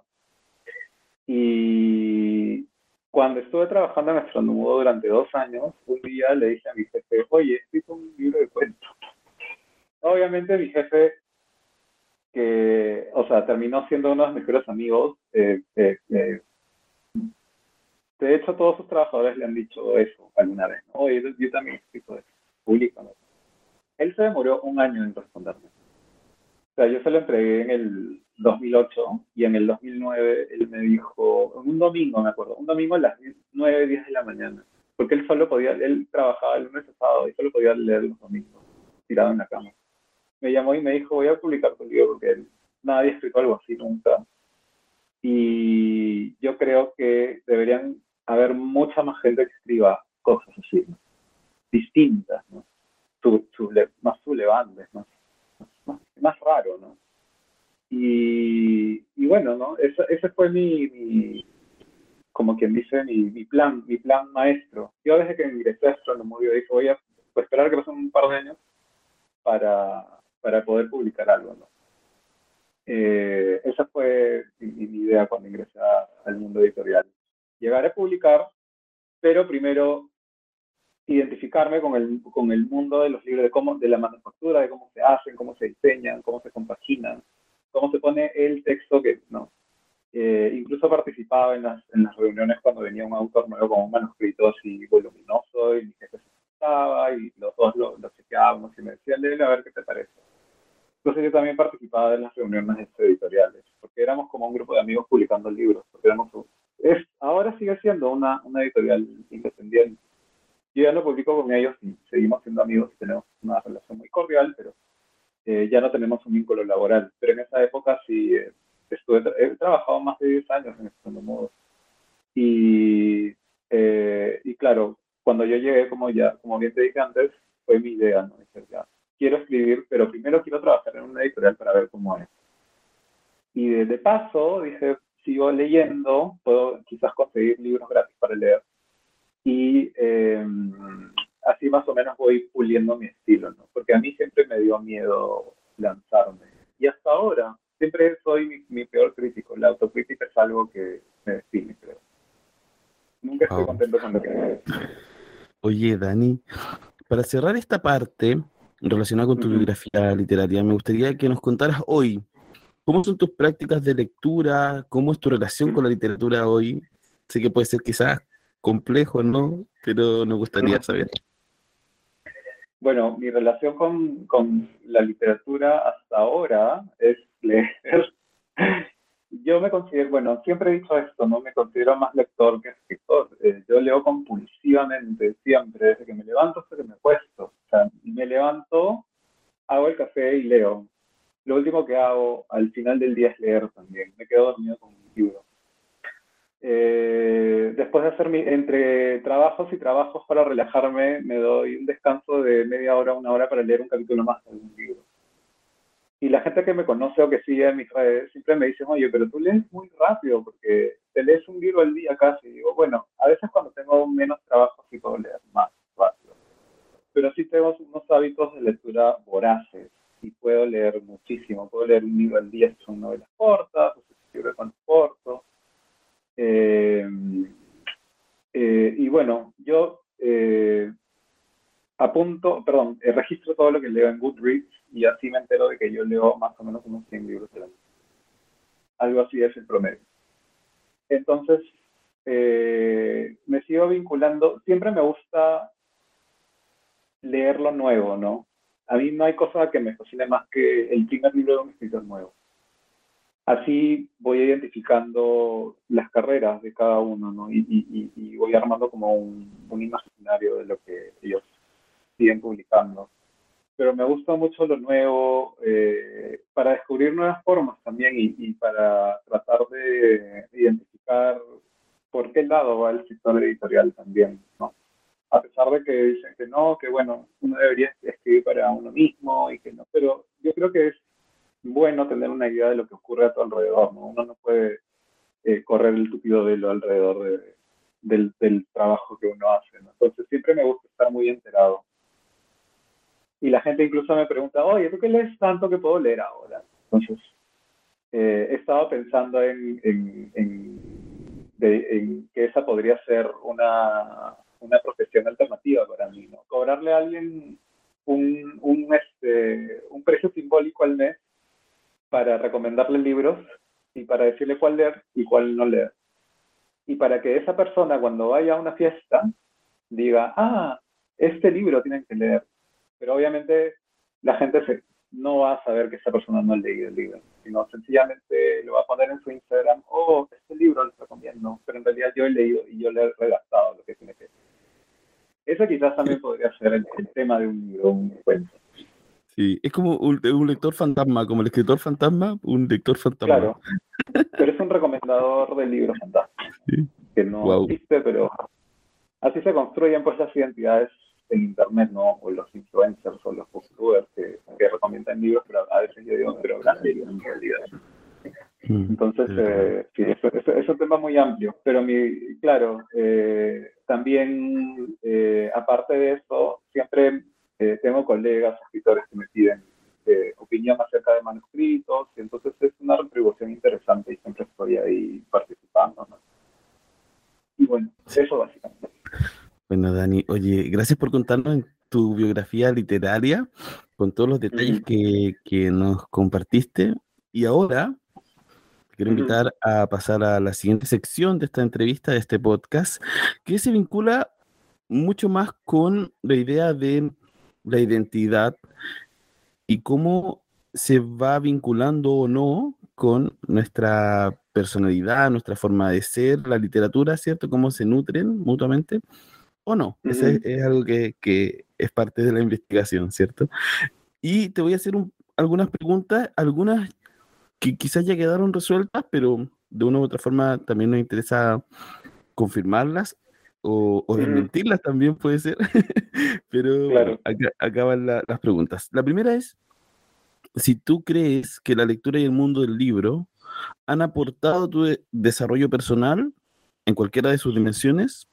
Y cuando estuve trabajando en Astronomodo durante dos años, un día le dije a mi jefe, oye, escrito un libro de cuentos. Obviamente mi jefe, que, o sea, terminó siendo uno de mis mejores amigos, eh, eh, eh, de hecho, todos sus trabajadores le han dicho eso alguna vez. ¿no? Oye, yo, también escrito eso, público. Él se demoró un año en responderme. O sea, yo se lo entregué en el 2008 y en el 2009 él me dijo, un domingo me acuerdo, un domingo a las 9, 10 de la mañana, porque él solo podía, él trabajaba el lunes sábado y solo podía leer los domingos, tirado en la cama. Me llamó y me dijo, voy a publicar tu libro porque nadie ha escrito algo así nunca. Y yo creo que deberían haber mucha más gente que escriba cosas así, distintas, más sublevantes, más, más, raro, ¿no? Y, y bueno, ¿no? Ese, ese fue mi, como quien dice, mi, plan, mi plan maestro. Yo desde que ingresé a Astronomodio dije, voy a esperar que pasen un par de años para, para poder publicar algo, ¿no? Eh, esa fue mi, mi, idea cuando ingresé al mundo editorial llegar a publicar, pero primero identificarme con el, con el mundo de los libros, de, cómo, de la manufactura, de cómo se hacen, cómo se diseñan, cómo se compaginan, cómo se pone el texto que, ¿no? Eh, incluso participaba en las, en las reuniones cuando venía un autor nuevo con un manuscrito así voluminoso y mi jefe se y los dos lo, lo chequeábamos y me decían, léelo a ver qué te parece. Entonces yo también participaba en las reuniones editoriales, porque éramos como un grupo de amigos publicando libros, porque éramos es, ahora sigue siendo una, una editorial independiente. Yo ya no publico con ellos y seguimos siendo amigos y tenemos una relación muy cordial, pero eh, ya no tenemos un vínculo laboral. Pero en esa época sí eh, estuve, he trabajado más de 10 años en este modo. Y, eh, y claro, cuando yo llegué, como ya, como bien te dije antes, fue mi idea, ¿no? ya, quiero escribir, pero primero quiero trabajar en una editorial para ver cómo es. Y de, de paso dije, sigo leyendo, puedo quizás conseguir libros gratis para leer. Y eh, así más o menos voy puliendo mi estilo, ¿no? Porque a mí siempre me dio miedo lanzarme. Y hasta ahora, siempre soy mi, peor crítico. La autocrítica es algo que me define, creo. Nunca estoy contento con lo que hago. Oye, Dani, para cerrar esta parte relacionada con tu biografía literaria, me gustaría que nos contaras hoy ¿Cómo son tus prácticas de lectura? ¿Cómo es tu relación con la literatura hoy? Sé que puede ser quizás complejo, ¿no? Pero nos gustaría saber. Bueno, mi relación con, con la literatura hasta ahora es leer. Yo me considero, bueno, siempre he dicho esto, ¿no? Me considero más lector que escritor. Eh, yo leo compulsivamente, siempre, desde que me levanto hasta que me acuesto. O sea, me levanto, hago el café y leo lo último que hago al final del día es leer también. Me quedo dormido con un libro. Eh, después de hacer mi, entre trabajos y trabajos para relajarme, me doy un descanso de media hora, una hora para leer un capítulo más de algún libro. Y la gente que me conoce o que sigue en mis redes siempre me dice, oye, pero tú lees muy rápido porque te lees un libro al día casi. Y digo, bueno, a veces cuando tengo menos trabajo sí puedo leer más rápido. Pero sí tengo unos hábitos de lectura voraces y puedo leer muchísimo. Puedo leer un libro al día si son novelas cortas, o si es libro de. Eh, eh, y bueno, yo eh, apunto, perdón, registro todo lo que leo en Goodreads y así me entero de que yo leo más o menos unos 100 libros al año. Algo así es el promedio. Entonces, me sigo vinculando, siempre me gusta leer lo nuevo, ¿no? a mí no hay cosa que me fascine más que el primer libro de un escritor nuevo. Así voy identificando las carreras de cada uno, ¿no? Y, voy armando como un, imaginario de lo que ellos siguen publicando. Pero me gusta mucho lo nuevo eh, para descubrir nuevas formas también y, para tratar de identificar por qué lado va el sector editorial también, ¿no? A pesar de que dicen que no, que bueno, uno debería escribir para uno mismo y que no, pero yo creo que es bueno tener una idea de lo que ocurre a tu alrededor, ¿no? Uno no puede eh, correr el tupido velo alrededor de, del, del, trabajo que uno hace. Entonces siempre me gusta estar muy enterado. Y la gente incluso me pregunta, oye, ¿tú qué lees tanto que puedo leer ahora? Entonces, eh, he estado pensando en, en, que esa podría ser una, una profesión alternativa para mí, ¿no? Cobrarle a alguien un, un, este, un precio simbólico al mes para recomendarle libros y para decirle cuál leer y cuál no leer. Y para que esa persona cuando vaya a una fiesta diga, ah, este libro tienen que leer. Pero obviamente la gente se, no va a saber que esa persona no ha leído el libro, sino sencillamente lo va a poner en su Instagram, oh, este libro lo recomiendo, pero en realidad yo he leído y yo le he redactado lo que tiene que. Eso quizás también podría ser el, el tema de un libro, un cuento. Sí, es como un, un, lector fantasma, como el escritor fantasma, un lector fantasma. Claro, pero es un recomendador de libros fantasmas, sí. que no wow. existe, pero así se construyen pues las identidades en internet, ¿no? O los influencers o los booktubers que, que recomiendan libros, pero a veces yo digo, pero gran libro en realidad. Entonces, eh, sí, eso, eso, es un tema muy amplio, pero mi, claro, eh, también, eh, aparte de eso, siempre eh, tengo colegas, escritores que me piden eh, opinión acerca de manuscritos, y entonces es una retribución interesante y siempre estoy ahí participando. ¿no? Y bueno, eso básicamente. Bueno, Dani, oye, gracias por contarnos tu biografía literaria, con todos los detalles que, que, nos compartiste. Y ahora quiero invitar a pasar a la siguiente sección de esta entrevista, de este podcast, que se vincula mucho más con la idea de la identidad y cómo se va vinculando o no con nuestra personalidad, nuestra forma de ser, la literatura, ¿cierto? Cómo se nutren mutuamente o no. Uh -huh. Eso es, es, algo que, que, es parte de la investigación, ¿cierto? Y te voy a hacer un, algunas preguntas, algunas que quizás ya quedaron resueltas, pero de una u otra forma también nos interesa confirmarlas o, o desmentirlas también puede ser. Pero claro. acá, la, las preguntas. La primera es, si tú crees que la lectura y el mundo del libro han aportado tu de desarrollo personal en cualquiera de sus dimensiones,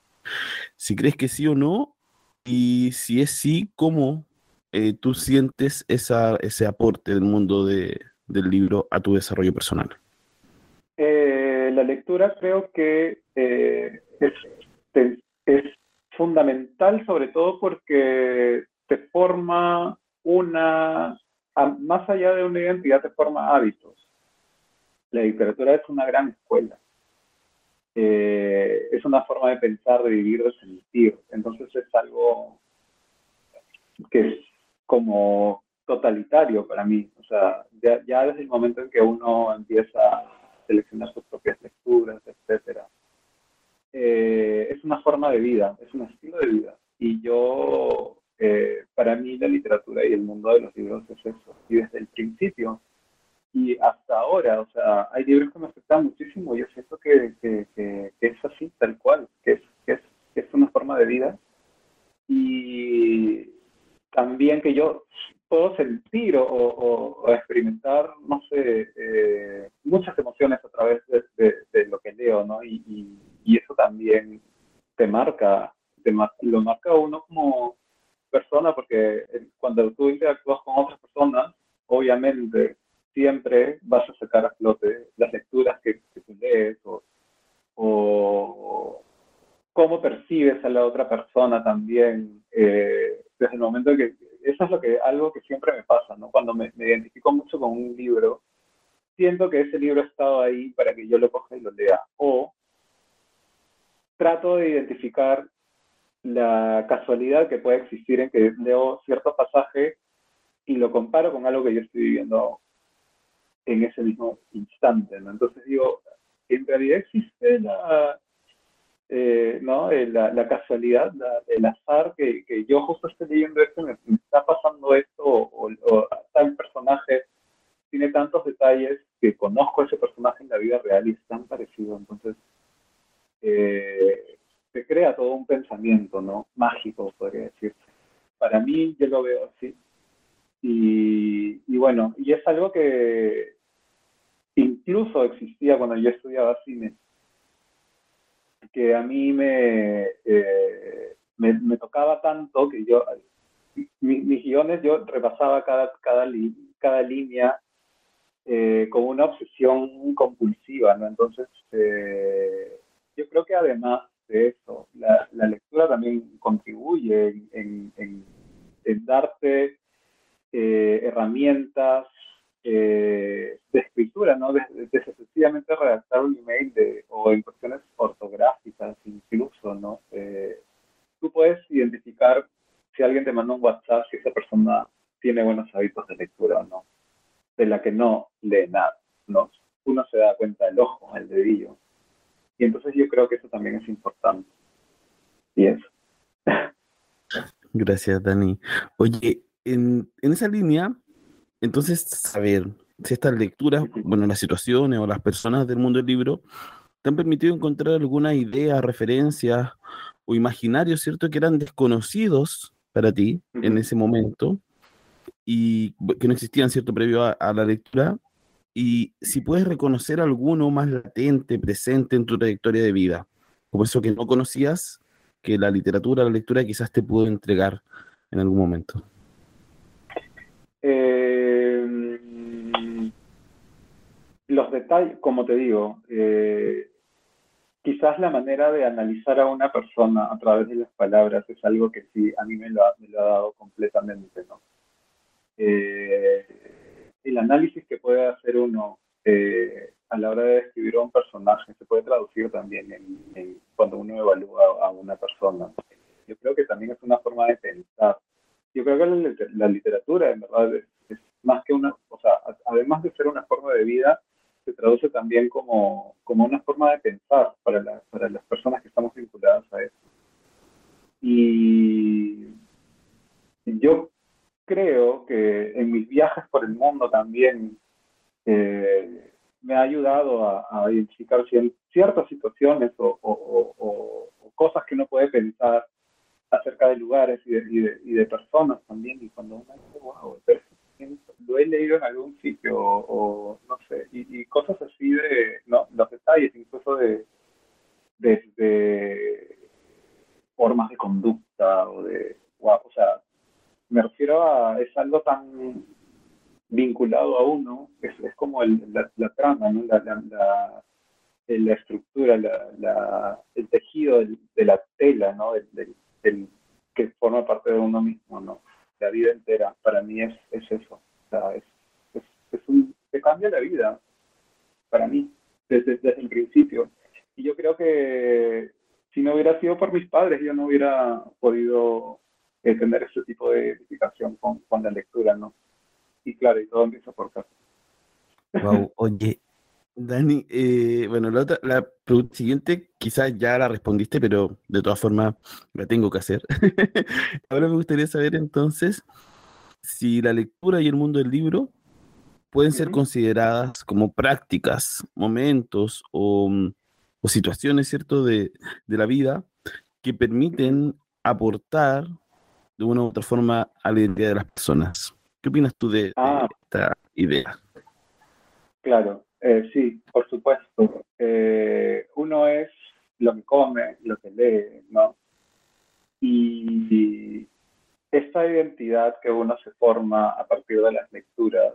si crees que sí o no, y si es sí, ¿cómo eh, tú sientes ese aporte del mundo de, del libro a tu desarrollo personal? Eh, la lectura creo que eh, es es fundamental sobre todo porque te forma una, más allá de una identidad, te forma hábitos. La literatura es una gran escuela. Eh, es una forma de pensar, de vivir, de sentir. Entonces es algo que es como totalitario para mí. O sea, ya, desde el momento en que uno empieza a seleccionar sus propias lecturas, etcétera, eh, es una forma de vida, es un estilo de vida. Y yo, eh, para mí la literatura y el mundo de los libros es eso. Y desde el principio y hasta ahora, o sea, hay libros que me afectan muchísimo. Yo siento que, que, que, que es así, tal cual, que es, que es, que es una forma de vida. Y también que yo puedo sentir o, o, experimentar, no sé, eh, muchas emociones a través de, de, lo que leo, ¿no? Y, y, y eso también te marca, te mar lo marca uno como persona, porque cuando tú interactúas con otras personas, obviamente siempre vas a sacar a flote las lecturas que, que tú lees o, cómo percibes a la otra persona también eh, desde el momento que eso es lo que algo que siempre me pasa no cuando me, me, identifico mucho con un libro siento que ese libro ha estado ahí para que yo lo coja y lo lea. O trato de identificar la casualidad que puede existir en que leo cierto pasaje y lo comparo con algo que yo estoy viviendo en ese mismo instante, ¿no? Entonces digo, en realidad existe la, eh, ¿no? Eh, la, casualidad, el azar, que, que, yo justo esté leyendo esto, me, está pasando esto, o, tal personaje tiene tantos detalles que conozco ese personaje en la vida real y es tan parecido. Entonces, eh, se crea todo un pensamiento, ¿no? Mágico, podría decirse. Para mí, yo lo veo así. Y, y bueno, y es algo que incluso existía cuando yo estudiaba cine que a mí eh, me, me, tocaba tanto que yo, mis guiones, yo repasaba cada, cada, cada línea eh, con una obsesión compulsiva, ¿no? Entonces, eh, yo creo que además de eso, la, lectura también contribuye en, en, en darte herramientas eh, de escritura, ¿no? De, sencillamente redactar un email de, o en cuestiones ortográficas incluso, ¿no? Eh, tú puedes identificar si alguien te manda un WhatsApp, si esa persona tiene buenos hábitos de lectura o no, de la que no lee nada, ¿no? Uno se da cuenta del ojo, el dedillo. Y entonces yo creo que eso también es importante. Y eso. Gracias, Dani. Oye, en, en esa línea, entonces, saber si estas lecturas, bueno, las situaciones o las personas del mundo del libro te han permitido encontrar alguna idea, referencias o imaginarios, ¿cierto?, que eran desconocidos para ti en ese momento y que no existían, ¿cierto?, previo a, la lectura. Y si puedes reconocer alguno más latente, presente en tu trayectoria de vida, como eso que no conocías, que la literatura, la lectura quizás te pudo entregar en algún momento. Eh, los detalles, como te digo, eh, quizás la manera de analizar a una persona a través de las palabras es algo que sí, a mí me lo ha, dado completamente, ¿no? Eh, el análisis que puede hacer uno a la hora de describir a un personaje se puede traducir también en, cuando uno evalúa a una persona. Yo creo que también es una forma de pensar yo creo que la, literatura, en verdad, es, más que una, o sea, además de ser una forma de vida, se traduce también como, como una forma de pensar para, para las personas que estamos vinculadas a eso. Y yo creo que en mis viajes por el mundo también eh, me ha ayudado a, identificar ciertas situaciones o, o, cosas que uno puede pensar acerca de lugares y de, y de, personas también. Y cuando uno dice, wow, lo he leído en algún sitio o, no sé, y, cosas así de, ¿no? Los detalles incluso de, desde formas de conducta o de, wow, o sea, me refiero a, es algo tan vinculado a uno, es, es como el, la, trama, ¿no? La, la, la, estructura, la, el tejido de la tela, ¿no? del, que forma parte de uno mismo, ¿no? La vida entera, para mí es, es eso. O sea, es, es, un, que cambia la vida, para mí, desde, desde el principio. Y yo creo que si no hubiera sido por mis padres, yo no hubiera podido eh, tener ese tipo de edificación con, con la lectura, ¿no? Y claro, y todo empieza por casa. Wow, oye, Dani, eh, bueno, la, otra, la siguiente quizás ya la respondiste, pero de todas formas la tengo que hacer. Ahora me gustaría saber entonces si la lectura y el mundo del libro pueden ser consideradas como prácticas, momentos o, mm, situaciones, ¿cierto?, de, la vida que permiten aportar de una u otra forma a la identidad de las personas. ¿Qué opinas tú de ah. esta idea? Claro, eh, sí, por supuesto. Eh, uno es lo que come, lo que lee, ¿no? Y esta identidad que uno se forma a partir de las lecturas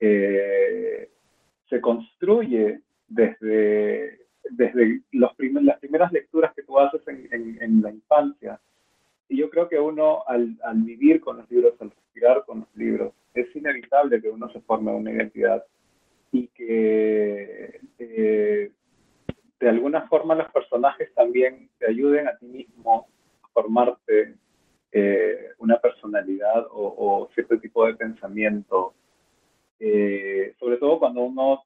eh, se construye desde, desde los las primeras lecturas que tú haces en, en, la infancia. Y yo creo que uno, al, al vivir con los libros, al respirar con los libros, es inevitable que uno se forme una identidad y que eh, de alguna forma los personajes también te ayuden a ti mismo a formarte eh, una personalidad o, cierto tipo de pensamiento, eh, sobre todo cuando uno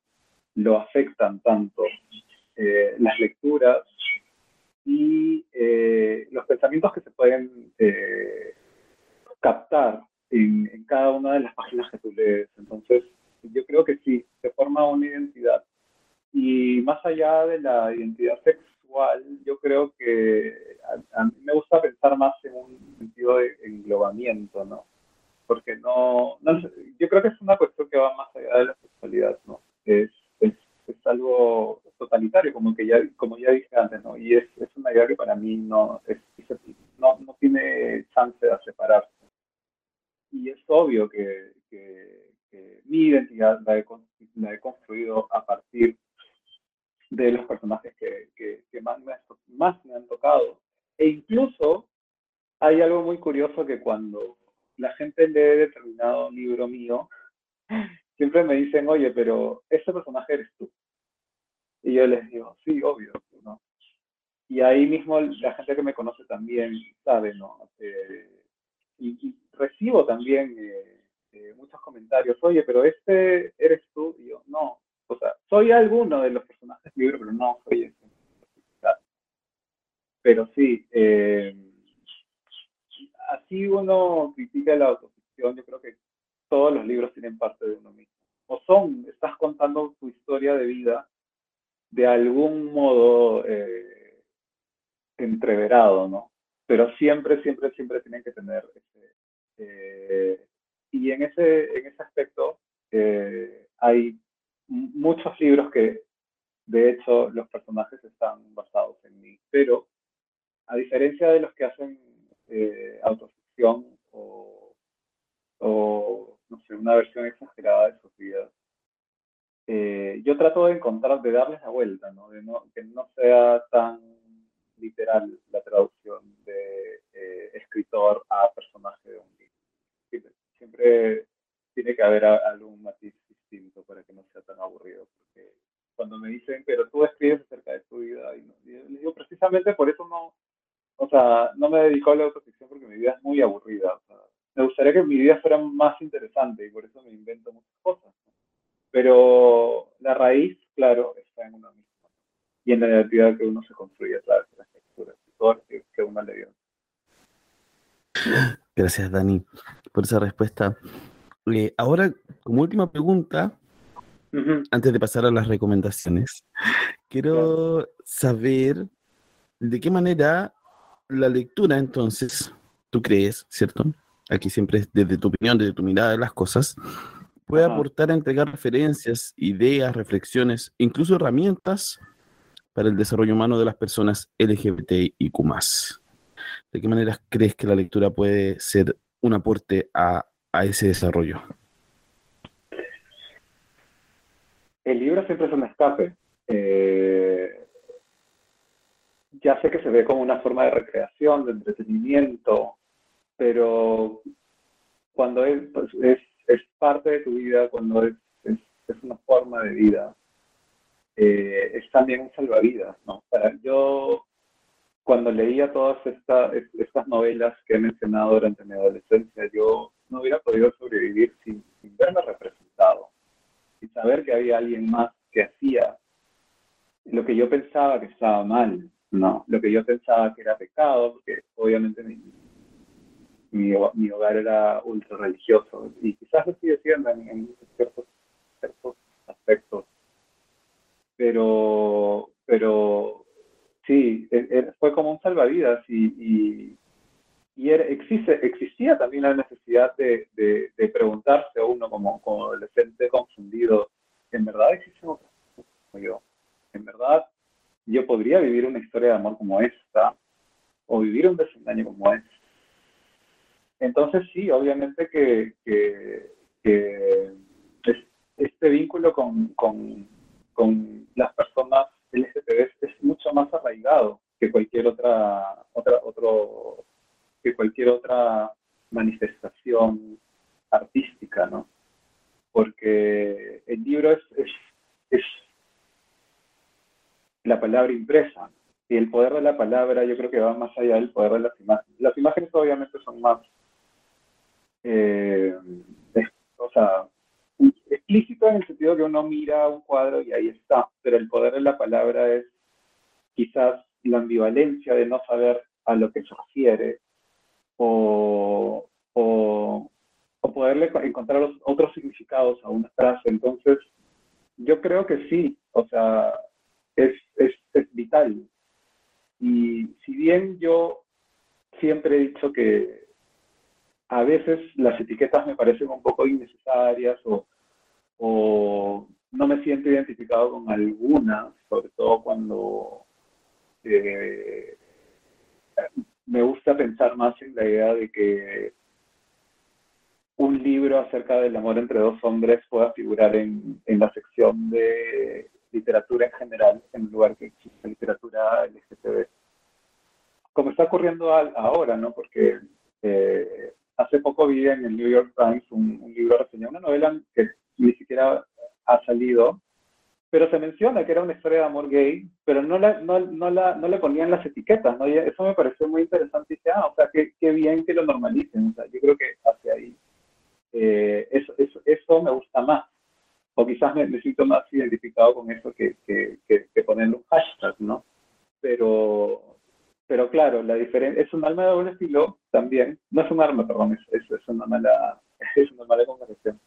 lo afectan tanto eh, las lecturas y los pensamientos que se pueden captar en, en, cada una de las páginas que tú lees. Entonces, yo creo que sí, se forma una identidad. Y más allá de la identidad sexual, yo creo que a, mí me gusta pensar más en un sentido de englobamiento, ¿no? Porque no, yo creo que es una cuestión que va más allá de la sexualidad, ¿no? Es, es, es algo totalitario, como que ya, como ya dije antes, ¿no? Y es, es una idea que para mí no, es, no, no tiene chance de separarse. Y es obvio que, mi identidad la he, la he construido a partir de los personajes que, que, que más, me, más me han tocado e incluso hay algo muy curioso que cuando la gente lee determinado libro mío, siempre me dicen, oye, pero ese personaje eres tú. Y yo les digo, sí, obvio, ¿no? Y ahí mismo la gente que me conoce también sabe, ¿no? Eh, y, recibo también eh, eh, muchos comentarios, oye, pero este eres tú. Yo, no, o sea, soy alguno de los personajes del libro, pero no soy ese. Pero sí, eh, así uno critica la autoficción, yo creo que todos los libros tienen parte de uno mismo. O son, estás contando tu historia de vida de algún modo eh, entreverado, ¿no? Pero siempre, siempre, siempre tienen que tener ese... Eh, y en ese, en ese aspecto hay muchos libros que, de hecho, los personajes están basados en mí, pero a diferencia de los que hacen eh, autoficción o, no sé, una versión exagerada de sus vidas, eh, yo trato de encontrar, de darles la vuelta, ¿no? De no, que no sea tan literal la traducción de eh, escritor a personaje de un libro. Siempre, tiene que haber algún matiz distinto para que no sea tan aburrido. Porque cuando me dicen, pero tú escribes acerca de tu vida, y, no, les digo, precisamente por eso no, o sea, no me dedico a la autoficción porque mi vida es muy aburrida. me gustaría que mi vida fuera más interesante y por eso me invento muchas cosas. Pero la raíz, claro, está en uno mismo y en la identidad que uno se construye a través de las lecturas que uno le dio. Gracias, Dani, por esa respuesta. Eh, ahora, como última pregunta, antes de pasar a las recomendaciones, quiero saber de qué manera la lectura, entonces, tú crees, ¿cierto? Aquí siempre es desde tu opinión, desde tu mirada de las cosas, puede aportar a entregar referencias, ideas, reflexiones, incluso herramientas para el desarrollo humano de las personas LGBTIQ. ¿De qué manera crees que la lectura puede ser un aporte a, a ese desarrollo? El libro siempre es un escape. Eh, ya sé que se ve como una forma de recreación, de entretenimiento, pero cuando es, pues, es, parte de tu vida, cuando es, es, una forma de vida, eh, es también un salvavidas, ¿no? Para, yo, cuando leía todas esta, estas novelas que he mencionado durante mi adolescencia, yo no hubiera podido sobrevivir sin, verme representado, sin saber que había alguien más que hacía lo que yo pensaba que estaba mal, no, lo que yo pensaba que era pecado, porque obviamente mi, mi, hogar era ultra religioso y quizás lo sigue siendo en, ciertos, aspectos. Pero, pero sí, e, e, fue como un salvavidas y, y, existe, existía también la necesidad de, de, preguntarse a uno como, adolescente confundido, ¿en verdad existe otra como yo? ¿En verdad yo podría vivir una historia de amor como esta o vivir un desengaño como este. Entonces sí, obviamente que, este vínculo con, las personas LGTB es mucho más arraigado que cualquier otra, otra otro, que cualquier otra manifestación artística, ¿no? Porque el libro es, es la palabra impresa. y el poder de la palabra yo creo que va más allá del poder de las imágenes. Las imágenes obviamente son más, eh, o sea, explícito en el sentido que uno mira un cuadro y ahí está, pero el poder de la palabra es quizás la ambivalencia de no saber a lo que se refiere o, o, poderle encontrar otros significados a una frase. Entonces, yo creo que sí, o sea, es, es, es vital. Y si bien yo siempre he dicho que a veces las etiquetas me parecen un poco innecesarias o, o no me siento identificado con algunas, sobre todo cuando eh, me gusta pensar más en la idea de que un libro acerca del amor entre dos hombres pueda figurar en, en la sección de literatura en general, en lugar que existe literatura LGTB. Como está ocurriendo ahora, ¿no? Porque eh, hace poco vi en el New York Times un, un libro reseñado, una novela que ni siquiera ha salido, pero se menciona que era una historia de amor gay, pero no, la, no, la, no le ponían las etiquetas, ¿no? Eso me pareció muy interesante y ah, o sea, qué, qué bien que lo normalicen, o sea, yo creo que hacia ahí eh, eso, eso, eso, me gusta más, o quizás me, me siento más identificado con eso que, que, que, ponerle un hashtag, ¿no? Pero, pero claro, la diferencia, es un arma de doble estilo también, no es un arma, perdón, es, es, es una mala, es una mala conversación,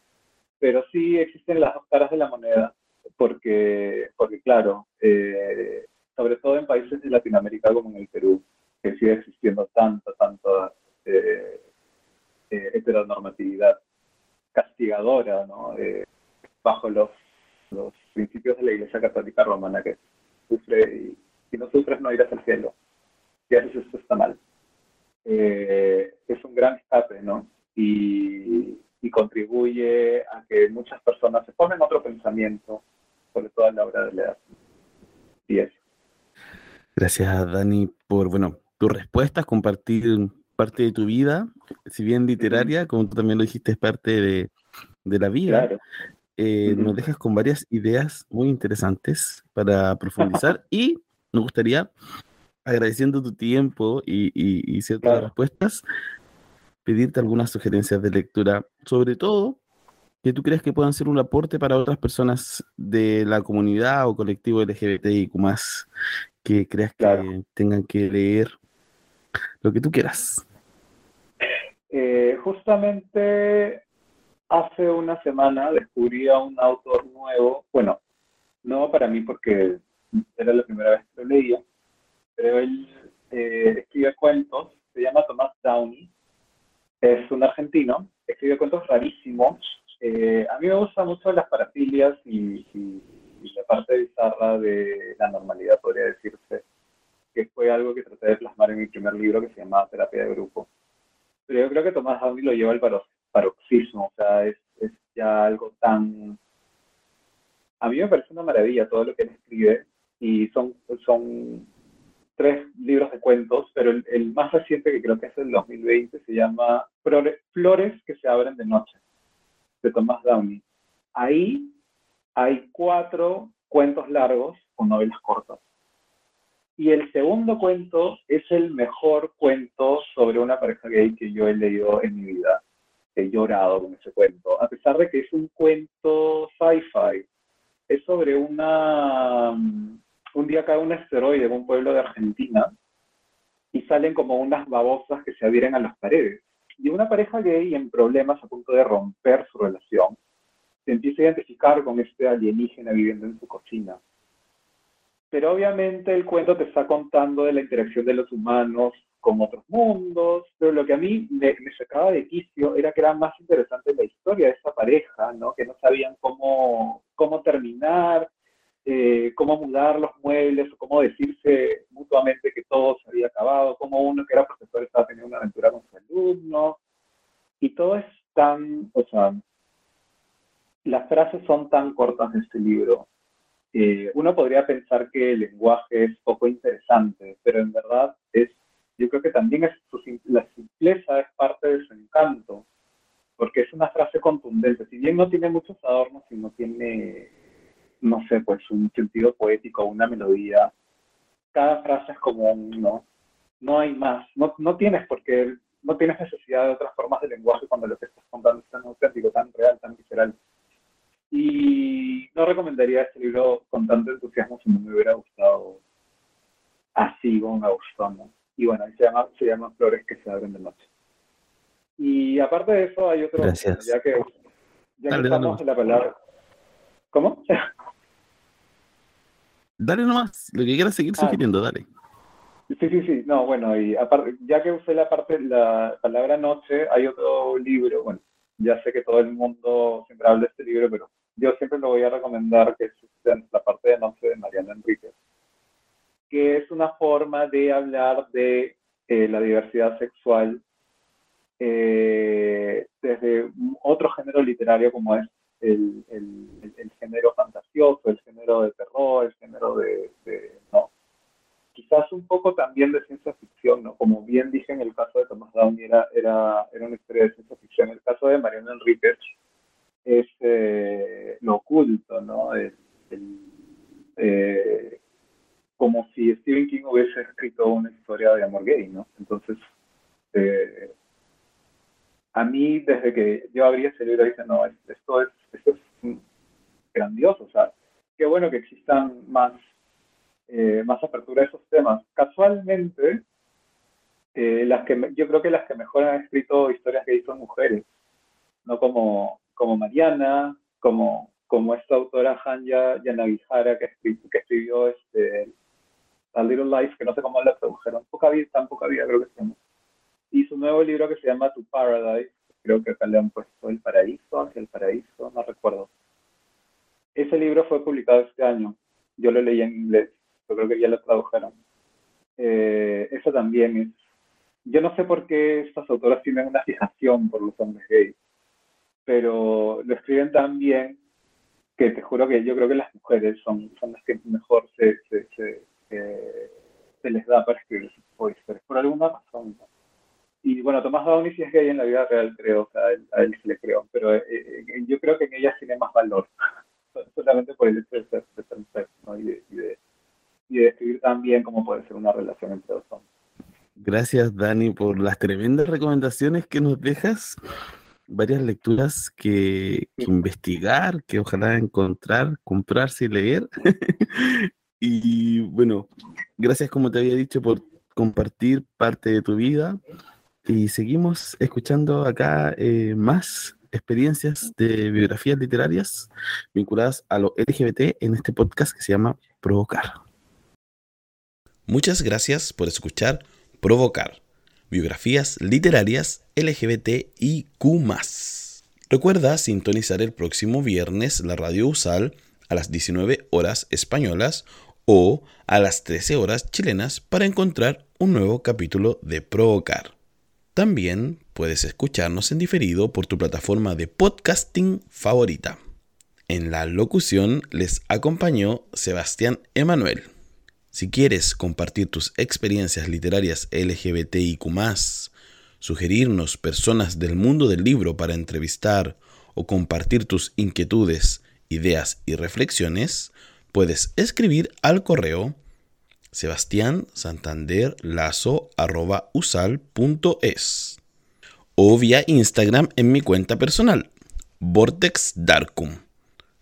pero sí existen las dos caras de la moneda porque, porque claro, eh, sobre todo en países de Latinoamérica como en el Perú, que sigue existiendo tanta, tanta eh, eh, heteronormatividad castigadora, ¿no? bajo los, principios de la Iglesia Católica Romana, que sufre y si no sufres no irás al cielo. Si haces esto está mal. es un gran escape, ¿no? Y, y contribuye a que muchas personas se formen otro pensamiento, sobre todo a la hora de leer. Y eso. Gracias, Dani, por bueno, tus respuestas, compartir parte de tu vida, si bien literaria, como tú también lo dijiste, es parte de, de la vida. Claro. Eh, Nos dejas con varias ideas muy interesantes para profundizar y nos gustaría, agradeciendo tu tiempo y, y, y ciertas respuestas, pedirte algunas sugerencias de lectura, sobre todo que tú crees que puedan ser un aporte para otras personas de la comunidad o colectivo LGBTIQ más que creas que tengan que leer lo que tú quieras. Eh, justamente hace una semana descubrí a un autor nuevo, bueno, no para mí porque era la primera vez que lo leía, pero él eh, escribe cuentos, se llama Tomás Downey, es un argentino, escribe cuentos rarísimos, eh, a mí me gustan mucho las parafilias y, la parte bizarra de la normalidad, podría decirse, que fue algo que traté de plasmar en mi primer libro que se llamaba Terapia de Grupo. Pero yo creo que Tomás Downey lo lleva al paroxismo, o sea, es, ya algo tan... A mí me parece una maravilla todo lo que él escribe y son, son tres libros de cuentos, pero el, más reciente que creo que es el 2020 se llama Flores que se abren de noche de Thomas Downey. Ahí hay cuatro cuentos largos o novelas cortas. Y el segundo cuento es el mejor cuento sobre una pareja gay que yo he leído en mi vida. He llorado con ese cuento, a pesar de que es un cuento sci-fi. Es sobre una... Un día cae un asteroide en un pueblo de Argentina y salen como unas babosas que se adhieren a las paredes y una pareja gay en problemas a punto de romper su relación se empieza a identificar con este alienígena viviendo en su cocina. Pero obviamente el cuento te está contando de la interacción de los humanos con otros mundos, pero lo que a mí me, sacaba de quicio era que era más interesante la historia de esa pareja, ¿no? que no sabían cómo, cómo terminar, eh, cómo mudar los muebles o cómo decirse mutuamente que todo se había acabado, cómo uno que era profesor estaba teniendo una aventura con su alumno. Y todo es tan, o sea, las frases son tan cortas de este libro. uno podría pensar que el lenguaje es poco interesante, pero en verdad es, yo creo que también es la simpleza es parte de su encanto, porque es una frase contundente. Si bien no tiene muchos adornos y no tiene no sé, pues un sentido poético, una melodía, cada frase es como un no, no hay más, no, no tienes porque no tienes necesidad de otras formas de lenguaje cuando lo que estás contando es tan auténtico, tan real, tan visceral. Y no recomendaría este libro con tanto entusiasmo si no me hubiera gustado así como me gustó, ¿no? Y bueno, se llama, se llama Flores que se abren de noche. Y aparte de eso hay otro, Gracias. ya que, ya Dale, que estamos en la palabra. ¿Cómo? Dale nomás, lo que quieras seguir Ah. sugiriendo, dale. Sí, sí, sí, no, bueno, y aparte, ya que usé la parte, la palabra noche, hay otro libro, bueno, ya sé que todo el mundo siempre habla de este libro, pero yo siempre lo voy a recomendar, que es la parte de noche de Mariana Enríquez, que es una forma de hablar de eh, la diversidad sexual eh, desde otro género literario como es el, el- género fantasioso, el género de terror, el género de, no, quizás un poco también de ciencia ficción, ¿no? Como bien dije en el caso de Thomas Downey, era, era, era una historia de ciencia ficción. El caso de Mariana Enríquez es eh, lo oculto, ¿no? El, eh, como si Stephen King hubiese escrito una historia de amor gay, ¿no? Entonces, eh, a mí, desde que yo abrí ese libro, dije, no, esto es, esto es grandioso, o sea, qué bueno que existan más eh, más apertura a esos temas. Casualmente, eh, las que yo creo que las que mejor han escrito historias gays son mujeres, no como, como Mariana, como, como esta autora Hanya Yanagihara que escribió este, A Little Life, que no sé cómo la tradujeron, poca vida, tan poca vida creo que se llama. Y su nuevo libro que se llama To Paradise, creo que acá le han puesto El Paraíso, hacia el Paraíso, no recuerdo. Ese libro fue publicado este año. Yo lo leí en inglés. Yo creo que ya lo tradujeron. Eh, eso también es. Yo no sé por qué estas autoras tienen una fijación por los hombres gays, pero lo escriben tan bien que te juro que yo creo que las mujeres son, son las que mejor se, se, se, eh, se les da para escribir de historias, por alguna razón. ¿no? Y bueno, Tomás Downey sí es gay en la vida real, creo, o sea, a él, a él sí le creo, pero eh, eh, yo creo que en ella tiene más valor, solamente por el hecho de ser, de ser mujer, ¿no? y, de, y, de, y de describir tan bien cómo puede ser una relación entre dos hombres. Gracias, Dani, por las tremendas recomendaciones que nos dejas. Varias lecturas que, que investigar, que ojalá encontrar, comprarse y leer. y bueno, gracias, como te había dicho, por compartir parte de tu vida. Y seguimos escuchando acá eh, más experiencias de biografías literarias vinculadas a lo LGBT en este podcast que se llama Provocar. Muchas gracias por escuchar Provocar, biografías literarias LGBTIQ. Recuerda sintonizar el próximo viernes la radio USAL a las 19 horas españolas o a las 13 horas chilenas para encontrar un nuevo capítulo de Provocar. También puedes escucharnos en diferido por tu plataforma de podcasting favorita. En la locución les acompañó Sebastián Emanuel. Si quieres compartir tus experiencias literarias LGBTIQ, sugerirnos personas del mundo del libro para entrevistar o compartir tus inquietudes, ideas y reflexiones, puedes escribir al correo sebastiansantanderlazo.usal.es o vía Instagram en mi cuenta personal, Vortex Darkum.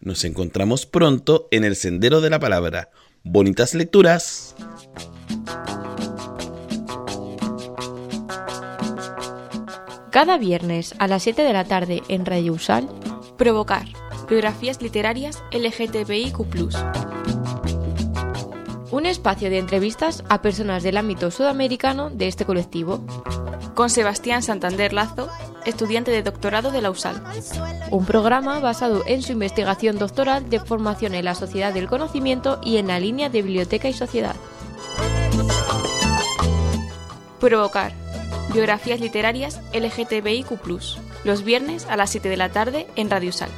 Nos encontramos pronto en el Sendero de la Palabra. Bonitas lecturas. Cada viernes a las 7 de la tarde en Radio Usal, Provocar. Biografías literarias LGTBIQ. Un espacio de entrevistas a personas del ámbito sudamericano de este colectivo. Con Sebastián Santander Lazo, estudiante de doctorado de la USAL. Un programa basado en su investigación doctoral de formación en la sociedad del conocimiento y en la línea de biblioteca y sociedad. Provocar. Biografías literarias LGTBIQ. Los viernes a las 7 de la tarde en Radio USAL.